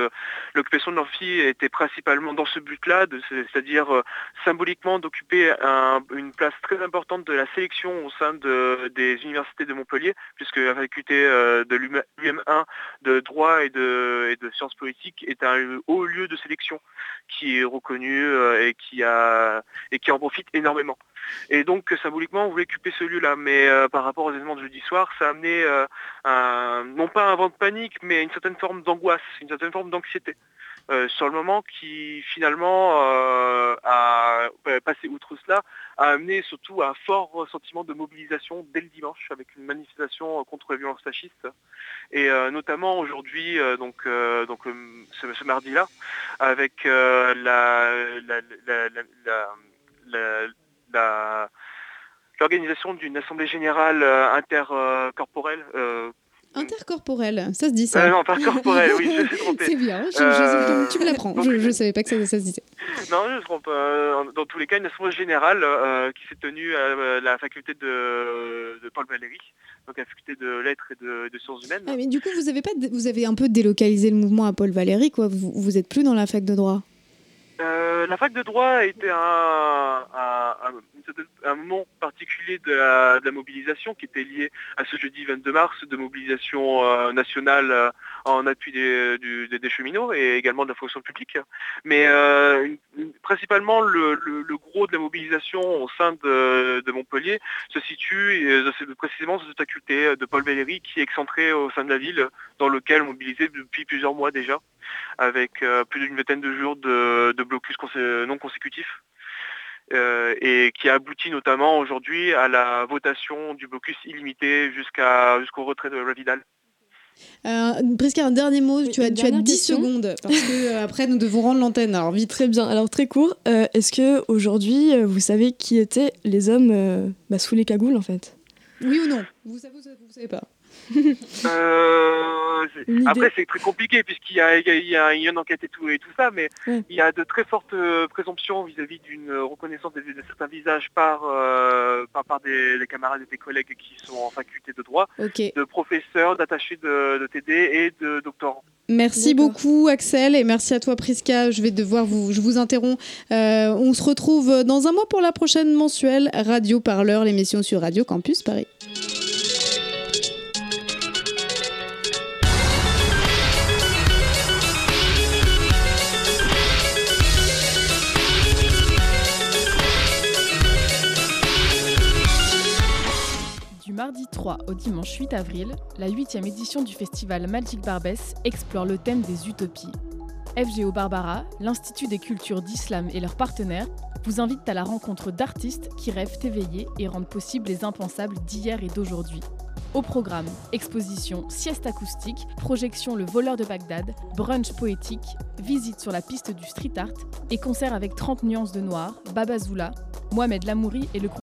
l'occupation de l'amphi était principalement dans ce but-là, c'est-à-dire euh, symboliquement d'occuper un- une place très importante de la sélection au sein de- des universités de Montpellier, puisque la faculté euh, de l'UM1 de droit et de, et de sciences politiques est un haut lieu de sélection qui est reconnu et qui a et qui en profite énormément. Et donc on voulait occuper ce lieu-là, mais euh, par rapport aux événements de jeudi soir, ça a amené euh, non pas un vent de panique, mais une certaine forme d'angoisse, une certaine forme d'anxiété. euh, sur le moment qui finalement a passé outre cela a amené surtout un fort sentiment de mobilisation dès le dimanche avec une manifestation contre la violence fasciste et notamment aujourd'hui donc donc ce, ce mardi là avec la- l'organisation d'une assemblée générale euh, intercorporelle euh, Intercorporel, ça se dit ça euh, non, pas corporelle, oui, je me suis trompé. C'est bien, je- je- Euh, tu me l'apprends. Je ne savais pas que ça, ça se disait. Non, je ne trompe. euh, dans tous les cas, une assemblée générale euh, qui s'est tenue à euh, la faculté de, de Paul Valéry, donc la faculté de lettres et de, de sciences humaines. Ah, mais du coup, vous avez, pas, vous avez un peu délocalisé le mouvement à Paul Valéry, quoi. Vous, vous êtes plus dans la fac de droit. Euh, la fac de droit a été un, moment particulier de la, de la mobilisation qui était lié à ce jeudi 22 mars de mobilisation euh, nationale euh, en appui des, du- des- des cheminots et également de la fonction publique. Mais euh, une- une- principalement le, le- le gros de la mobilisation au sein de, de Montpellier se situe euh, précisément sur cette faculté de Paul Valéry qui est excentrée au sein de la ville dans lequel on mobilisait depuis plusieurs mois déjà avec euh, plus d'une vingtaine de jours de, de blocus consé- non consécutifs. euh, et qui a abouti notamment aujourd'hui à la votation du blocus illimité jusqu'au retrait de la Vidal. Euh, presque un dernier mot, tu as, tu as dernière 10 question. secondes, parce que euh, après nous devons rendre l'antenne. Alors vite. Très bien. Alors très court. euh, Est-ce que aujourd'hui euh, vous savez qui étaient les hommes euh, bah, sous les cagoules en fait? Oui ou non? Vous savez, vous savez pas. Euh, après c'est très compliqué puisqu'il y a, il y a- il y a- il y a une enquête et tout, et tout ça, mais il y a de très fortes euh, présomptions vis-à-vis d'une reconnaissance de, de certains visages par, euh, par, par des, des camarades et des collègues qui sont en faculté de droit, de professeurs, d'attachés de, de TD et de doctorants. Merci beaucoup Axel et merci à toi Priska. Je vais devoir vous, je vous interromps. Euh, on se retrouve dans un mois pour la prochaine mensuelle Radio Parleur, l'émission sur Radio Campus Paris. Mardi 3 au dimanche 8 avril, la 8e édition du festival Magic Barbès explore le thème des utopies. FGO Barbara, l'Institut des cultures d'islam et leurs partenaires vous invitent à la rencontre d'artistes qui rêvent éveillés et rendent possible les impensables d'hier et d'aujourd'hui. Au programme, exposition, sieste acoustique, projection Le voleur de Bagdad, brunch poétique, visite sur la piste du street art et concert avec 30 nuances de noir, Baba Zoula, Mohamed Lamouri et le groupe